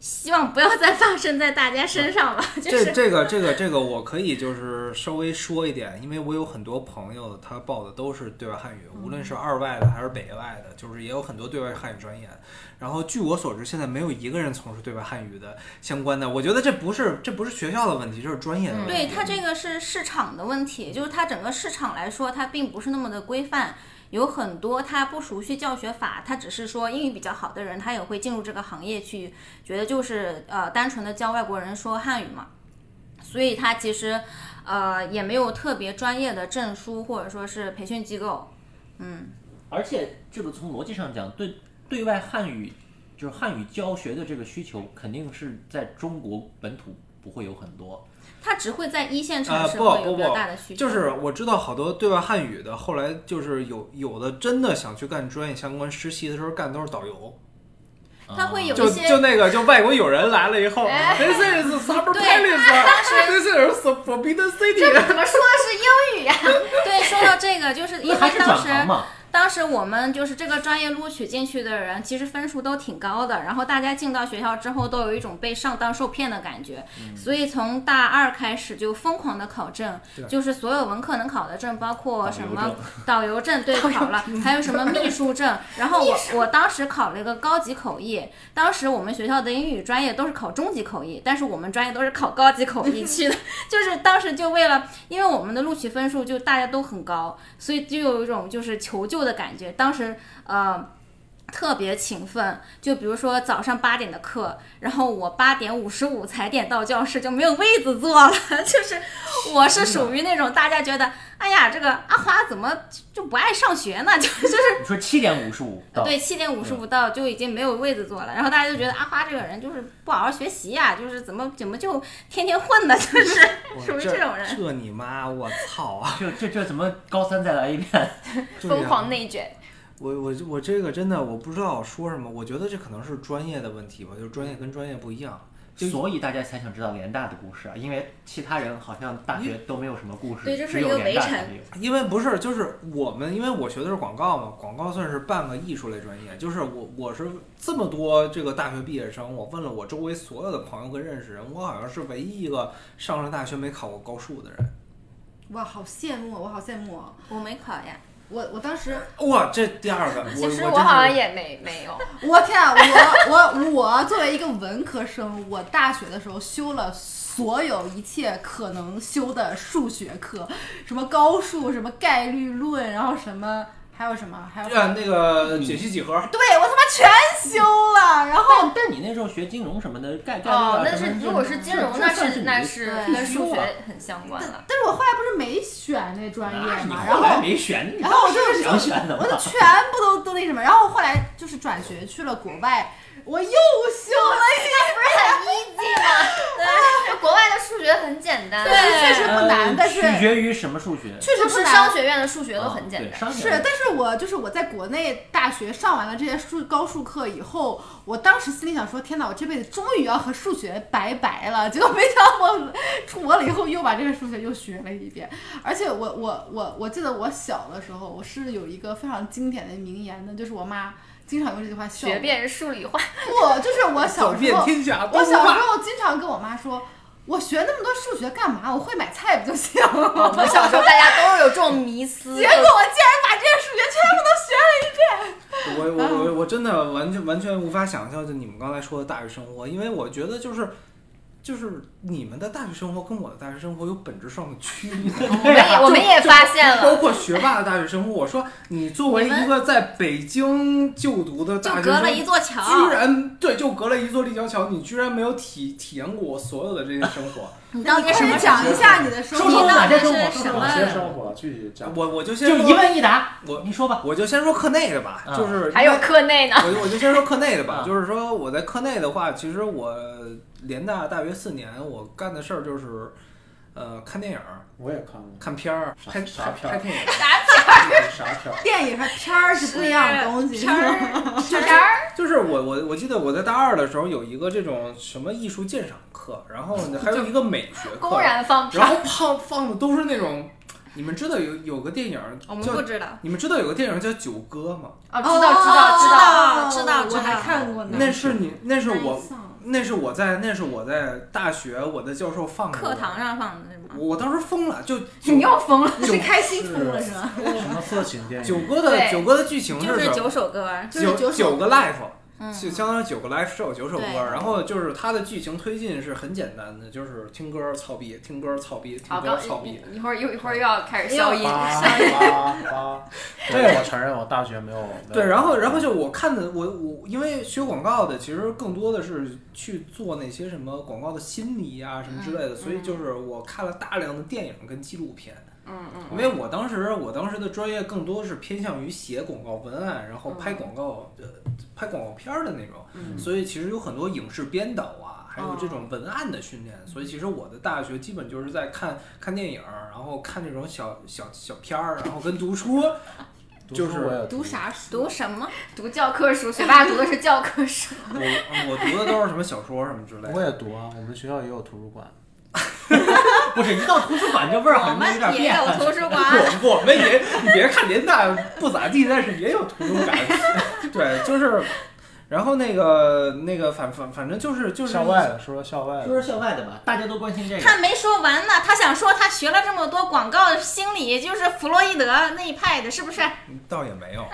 希望不要再发生在大家身上了，就是这这个这个这个我可以就是稍微说一点，因为我有很多朋友他报的都是对外汉语，无论是二外的还是北外的，就是也有很多对外汉语专业。然后据我所知，现在没有一个人从事对外汉语的相关的。我觉得这不是这不是学校的问题，这是专业的问题。对它这个是市场的问题，就是它整个市场来说，它并不是那么的规范。有很多他不熟悉教学法，他只是说英语比较好的人，他也会进入这个行业去，觉得就是呃单纯的教外国人说汉语嘛，所以他其实呃也没有特别专业的证书或者说是培训机构，嗯，而且这个从逻辑上讲，对对外汉语就是汉语教学的这个需求，肯定是在中国本土不会有很多。他只会在一线城啊、市有比较大的不，需求。就是我知道好多对外汉语的，后来就是有有的真的想去干专业相关实习的时候干都是导游，他会有就一些就那个就外国友人来了以后，This is summer palace，This is forbidden city。怎么说的是英语呀、对，说到这个，就是因为当时？当时我们就是这个专业录取进去的人，其实分数都挺高的，然后大家进到学校之后都有一种被上当受骗的感觉，所以从大二开始就疯狂的考证，就是所有文科能考的证，包括什么导游证，对，考了，还有什么秘书证，然后我我当时考了一个高级口译，当时我们学校的英语专业都是考中级口译，但是我们专业都是考高级口译 去的，就是当时就为了，因为我们的录取分数就大家都很高，所以就有一种就是求救的的感觉。当时呃特别勤奋，就比如说早上八点的课，然后我八点五十五才点到教室，就没有位子坐了。就是我是属于那种大家觉得，哎呀，这个阿花怎么就不爱上学呢？就就是你说七点五十五到，对，七点五十五到就已经没有位子坐了，然后大家就觉得阿花这个人就是不好好学习呀、就是怎么怎么就天天混的，就是属于这种人。这你妈！我操啊！这这这怎么高三再来一遍？疯狂内卷。我我我这个真的我不知道说什么，我觉得这可能是专业的问题吧，就是专业跟专业不一样。所以大家才想知道联大的故事啊，因为其他人好像大学都没有什么故事，对这是只有一个围联大才城有。因为不是，就是我们，因为我学的是广告嘛，广告算是半个艺术类专业。就是我我是这么多这个大学毕业生，我问了我周围所有的朋友跟认识人，我好像是唯一一个上了大学没考过高数的人。哇，好羡慕啊，我好羡慕啊！我没考呀，我我当时，哇，这第二个，其实我好像也没没有，我天啊，我我我作为一个文科生，我大学的时候修了所有一切可能修的数学课，什么高数，什么概率论，然后什么还有什么，还有啊那个解析几何，对我他妈全修了，然后但但你那时候学金融什么的，概概率啊，哦那什么是如果是金融，那是那是跟数学很相关了。但是我后来不是没选那专业嘛，然后没选，然后我就是想选的我就全部都都那什么，然后后来就是转学去了国外，我又修了一很 easy 吗，对，国外的数学很简单，对确实不难呃但是取决于什么数学。确实不难就是商学院的数学都啊很简单。对商学是，但是我就是我在国内大学上完了这些数高数课以后，我当时心里想说，天哪，我这辈子终于要和数学拜拜了。结果没想到我 出国了以后又把这个数学又学了一遍，而且我我我我记得我小的时候，我是有一个非常经典的名言的，就是我妈经常用这句话。学遍数理化，不，就是我小时候，我小时骂。候经常跟我妈说。我学那么多数学干嘛？我会买菜不就行了吗？我们小时候大家都是有这种迷思，结果我竟然把这些数学全部都学了一遍。我我我我真的完全完全无法想象，就你们刚才说的大学生活，因为我觉得就是就是你们的大学生活跟我的大学生活有本质上的区别。我们也我们也发现了包，括学霸的大学生活，我说你作为一个在北京就读的大学生，隔了一座桥。居然对，就隔了一座立交桥，你居然没有体体验过我所有的这些生活。你到底什么讲一下你的生活说说你到底哪些生活是什么生活具体讲？我我就先说就一问一答，我你说吧。我就先说课内的吧，啊就是还有课内呢。我我就先说课内的吧，啊就是说我在课内的话，其实我联大大学四年，我干的事儿就是，呃，看电影儿、我也看过，看片儿、啥拍啥片儿拍电影儿。啥片儿？电影和片儿是不一样的东西。片儿片儿，就是我我我记得我在大二的时候有一个这种什么艺术鉴赏课，然后呢 还有一个美学课，公然放屁然，后放放的都是那种，你们知道有有个电影儿我们叫不知道。你们知道有个电影叫《九歌》吗？哦，知道知道知道，道知道我还看过呢。那是你那是我上那是我在那是我在大学我的教授放的课堂上放的是吗？我当时疯了，就你又疯了。你是开心疯了是吗？什么色情电影？九哥的九哥的剧情就是什么？九首歌，就是九九个 life，嗯，就相当于九个 live show 九首歌，然后就是它的剧情推进是很简单的，就是听歌操逼，听歌操逼，听，歌刚操逼。一会儿一会儿一会儿又要开始消音。八八八，这个 我承认，我大学没有。没有对，然后然后就我看的我我因为学广告的，其实更多的是去做那些什么广告的心理啊什么之类的，所以就是我看了大量的电影跟纪录片。嗯嗯，因为我当时我当时的专业更多是偏向于写广告文案，然后嗯拍广告呃拍广告片儿的那种，所以其实有很多影视编导啊，还有这种文案的训练。所以其实我的大学基本就是在看看电影儿，然后看这种小小小片儿，然后跟读书。就是读啥书？读什么？读教科书，学霸读的是教科书。我我读的都是什么小说什么之类的我。也读啊，我们学校也有图书馆。不是一到图书馆这味儿好像有点们也有变了。图书馆。我我们也，你别看联大不咋地，但是也有图书馆。对，就是，然后那个那个反反反正就是就是校外的，说说校外的。说说校外的吧，大家都关心这个。他没说完呢，他想说他学了这么多广告心理，就是弗洛伊德那一派的，是不是？倒也没有，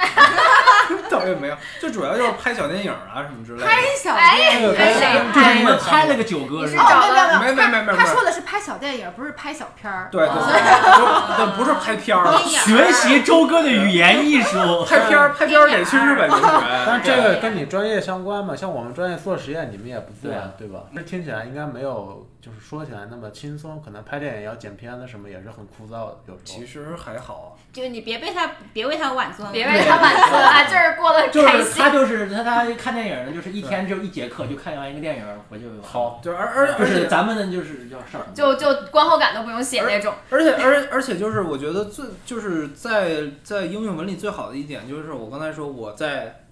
倒也没有，就主要就是拍小电影啊什么之类的。拍小哎电影。跟谁就是拍你们拍了个九哥是是吧？没有没有没没没有他说的是拍小电影，不是拍小片儿。对对对，不是拍片儿，学习周哥的语言艺术。拍片儿拍片儿得去日本留学。但是这个跟你专业相关嘛，像我们专业做实验，你们也不做对啊，对吧？那听起来应该没有，就是说起来那么轻松。可能拍电影要剪片子什么也是很枯燥的，有时候其。实还好，就是你别被他别为他晚做，别为他晚做 啊，就是过得就是开心。他就是他他看电影呢，就是一天只有一节课就看完一个电影回去就。好，就，而而就而且是咱们呢就是要事儿。就就观后感都不用写那种。而且而而且就是我觉得最就是在在应用文理最好的一点就是我刚才说我在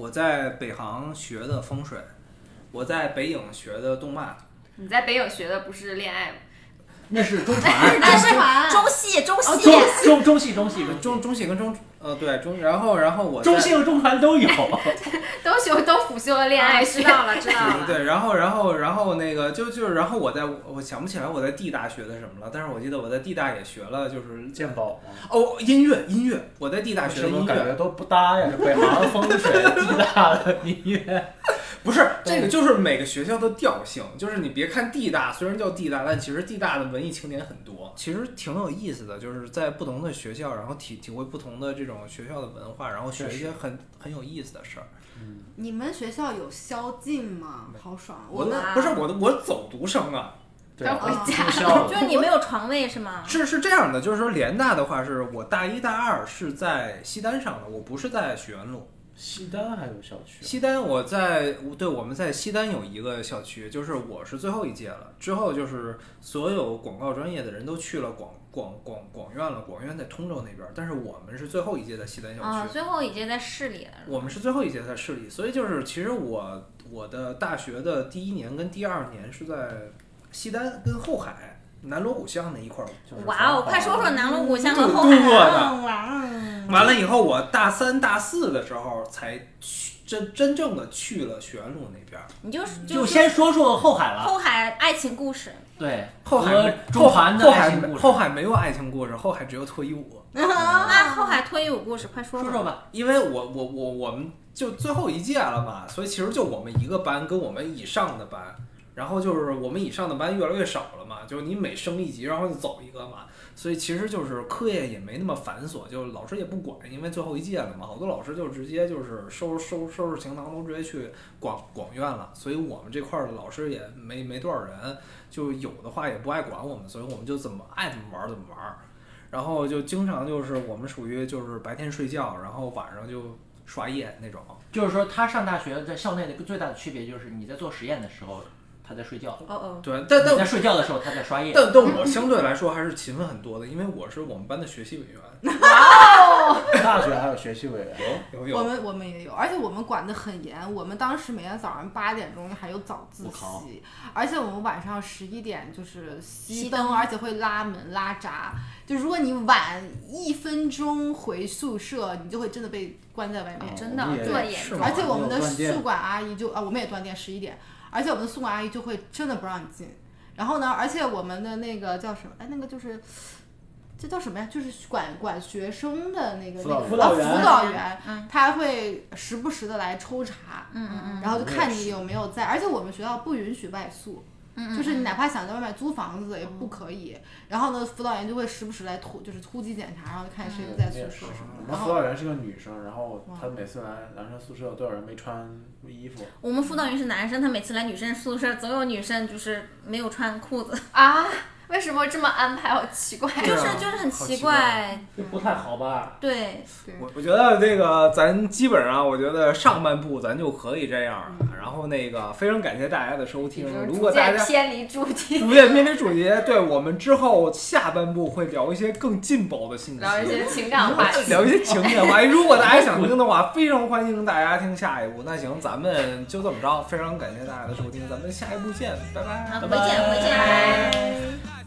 我在北航学的风水，我在北影学的动漫，你在北影学的不是恋爱吗？那是中传，那是传中 戏中戏。中中中戏中戏中中中戏跟中呃对中，然后然后我中戏和中传都有。都修都辅修了恋爱学。知道了知道了。对，然后然后然后那个就就是然后我在我想不起来我在地大学的什么了，但是我记得我在地大也学了就是鉴宝嘛，哦音乐音乐，我在地大学的音是不是感觉乐都不搭呀？这北航风水，地大的音乐，不是这个就是每个学校的调性，就是你别看地大虽然叫地大，但其实地大的文艺青年很多，其实挺有意思的，就是在不同的学校，然后体体会不同的这种学校的文化，然后学一些很很有意思的事儿。你们学校有宵禁吗？好爽！我们不是我的我走读生啊，对啊，回家 就是你没有床位是吗？是是这样的，就是说联大的话，是我大一大二是在西单上的，我不是在学院路。西单还有校区啊，西单我在对我们在西单有一个校区，就是我是最后一届了，之后就是所有广告专业的人都去了广广广广院了，广院在通州那边儿，但是我们是最后一届在西单校区。啊，最后一届在市里了。我们是最后一届在市里，所以就是其实我我的大学的第一年跟第二年是在西单跟后海南锣鼓巷那一块儿就是哇哦，快说说南锣鼓巷和后海。完了以后，我大三大四的时候才去真真正的去了学院路那边儿。你就就先说说后海了。后海爱情故事。对，后海中环的后海爱情故事。后海没有爱情故事，后海只有脱衣舞。那后海脱衣舞故事，快说说说吧，因为我我我我们就最后一届了嘛，所以其实就我们一个班跟我们以上的班，然后就是我们以上的班越来越少了嘛，就是你每升一级，然后就走一个嘛，所以其实就是课业也没那么繁琐，就老师也不管，因为最后一届了嘛，好多老师就直接就是收收收拾行囊都直接去广广院了，所以我们这块儿的老师也没没多少人，就有的话也不爱管我们，所以我们就怎么爱怎么玩怎么玩。然后就经常就是我们属于就是白天睡觉，然后晚上就刷夜那种。就是说他上大学在校内的最大的区别就是你在做实验的时候他在睡觉，哦哦，对，但但你在睡觉的时候他在刷夜。但但我相对来说还是勤奋很多的，因为我是我们班的学习委员。大学还有学习委员，有有我们我们也有，而且我们管得很严。我们当时每天早上八点钟还有早自习，而且我们晚上十一点就是熄熄灯，而且会拉门拉闸。就如果你晚一分钟回宿舍，你就会真的被关在外面。真的我们也这么严重是吗而且我们的宿管阿姨就啊，我们也断电十一点，而且我们的宿管阿姨就会真的不让你进。然后呢，而且我们的那个叫什么？哎，那个就是。这叫什么呀？就是管管学生的那个那个啊辅导员辅导员，嗯他会时不时的来抽查，嗯嗯嗯然后就看你有没有在。而且我们学校不允许外宿，嗯，就是你哪怕想在外面租房子也不可以。然后呢，辅导员就会时不时来突，就是突击检查，然后看谁不在宿舍什么的。我们辅导员是个女生，然后她每次来男生宿舍都有人没穿衣服，我们辅导员是男生，他每次来女生宿舍，总有女生就是没有穿裤子，啊，为什么这么安排？好奇怪。就是就是很奇怪不太好吧？对，我我觉得这个咱基本上，我觉得上半部咱就可以这样了。然后那个非常感谢大家的收听。如果大家渐偏离主题，逐渐偏离主题，对我们之后下半部会聊一些更劲爆的信息，聊一些情感话 题。聊一些情感话题。如果大家想听的话，非常欢迎大家听下一部。那行，咱们就这么着，非常感谢大家的收听，咱们下一部见，拜拜，好，回见回见。拜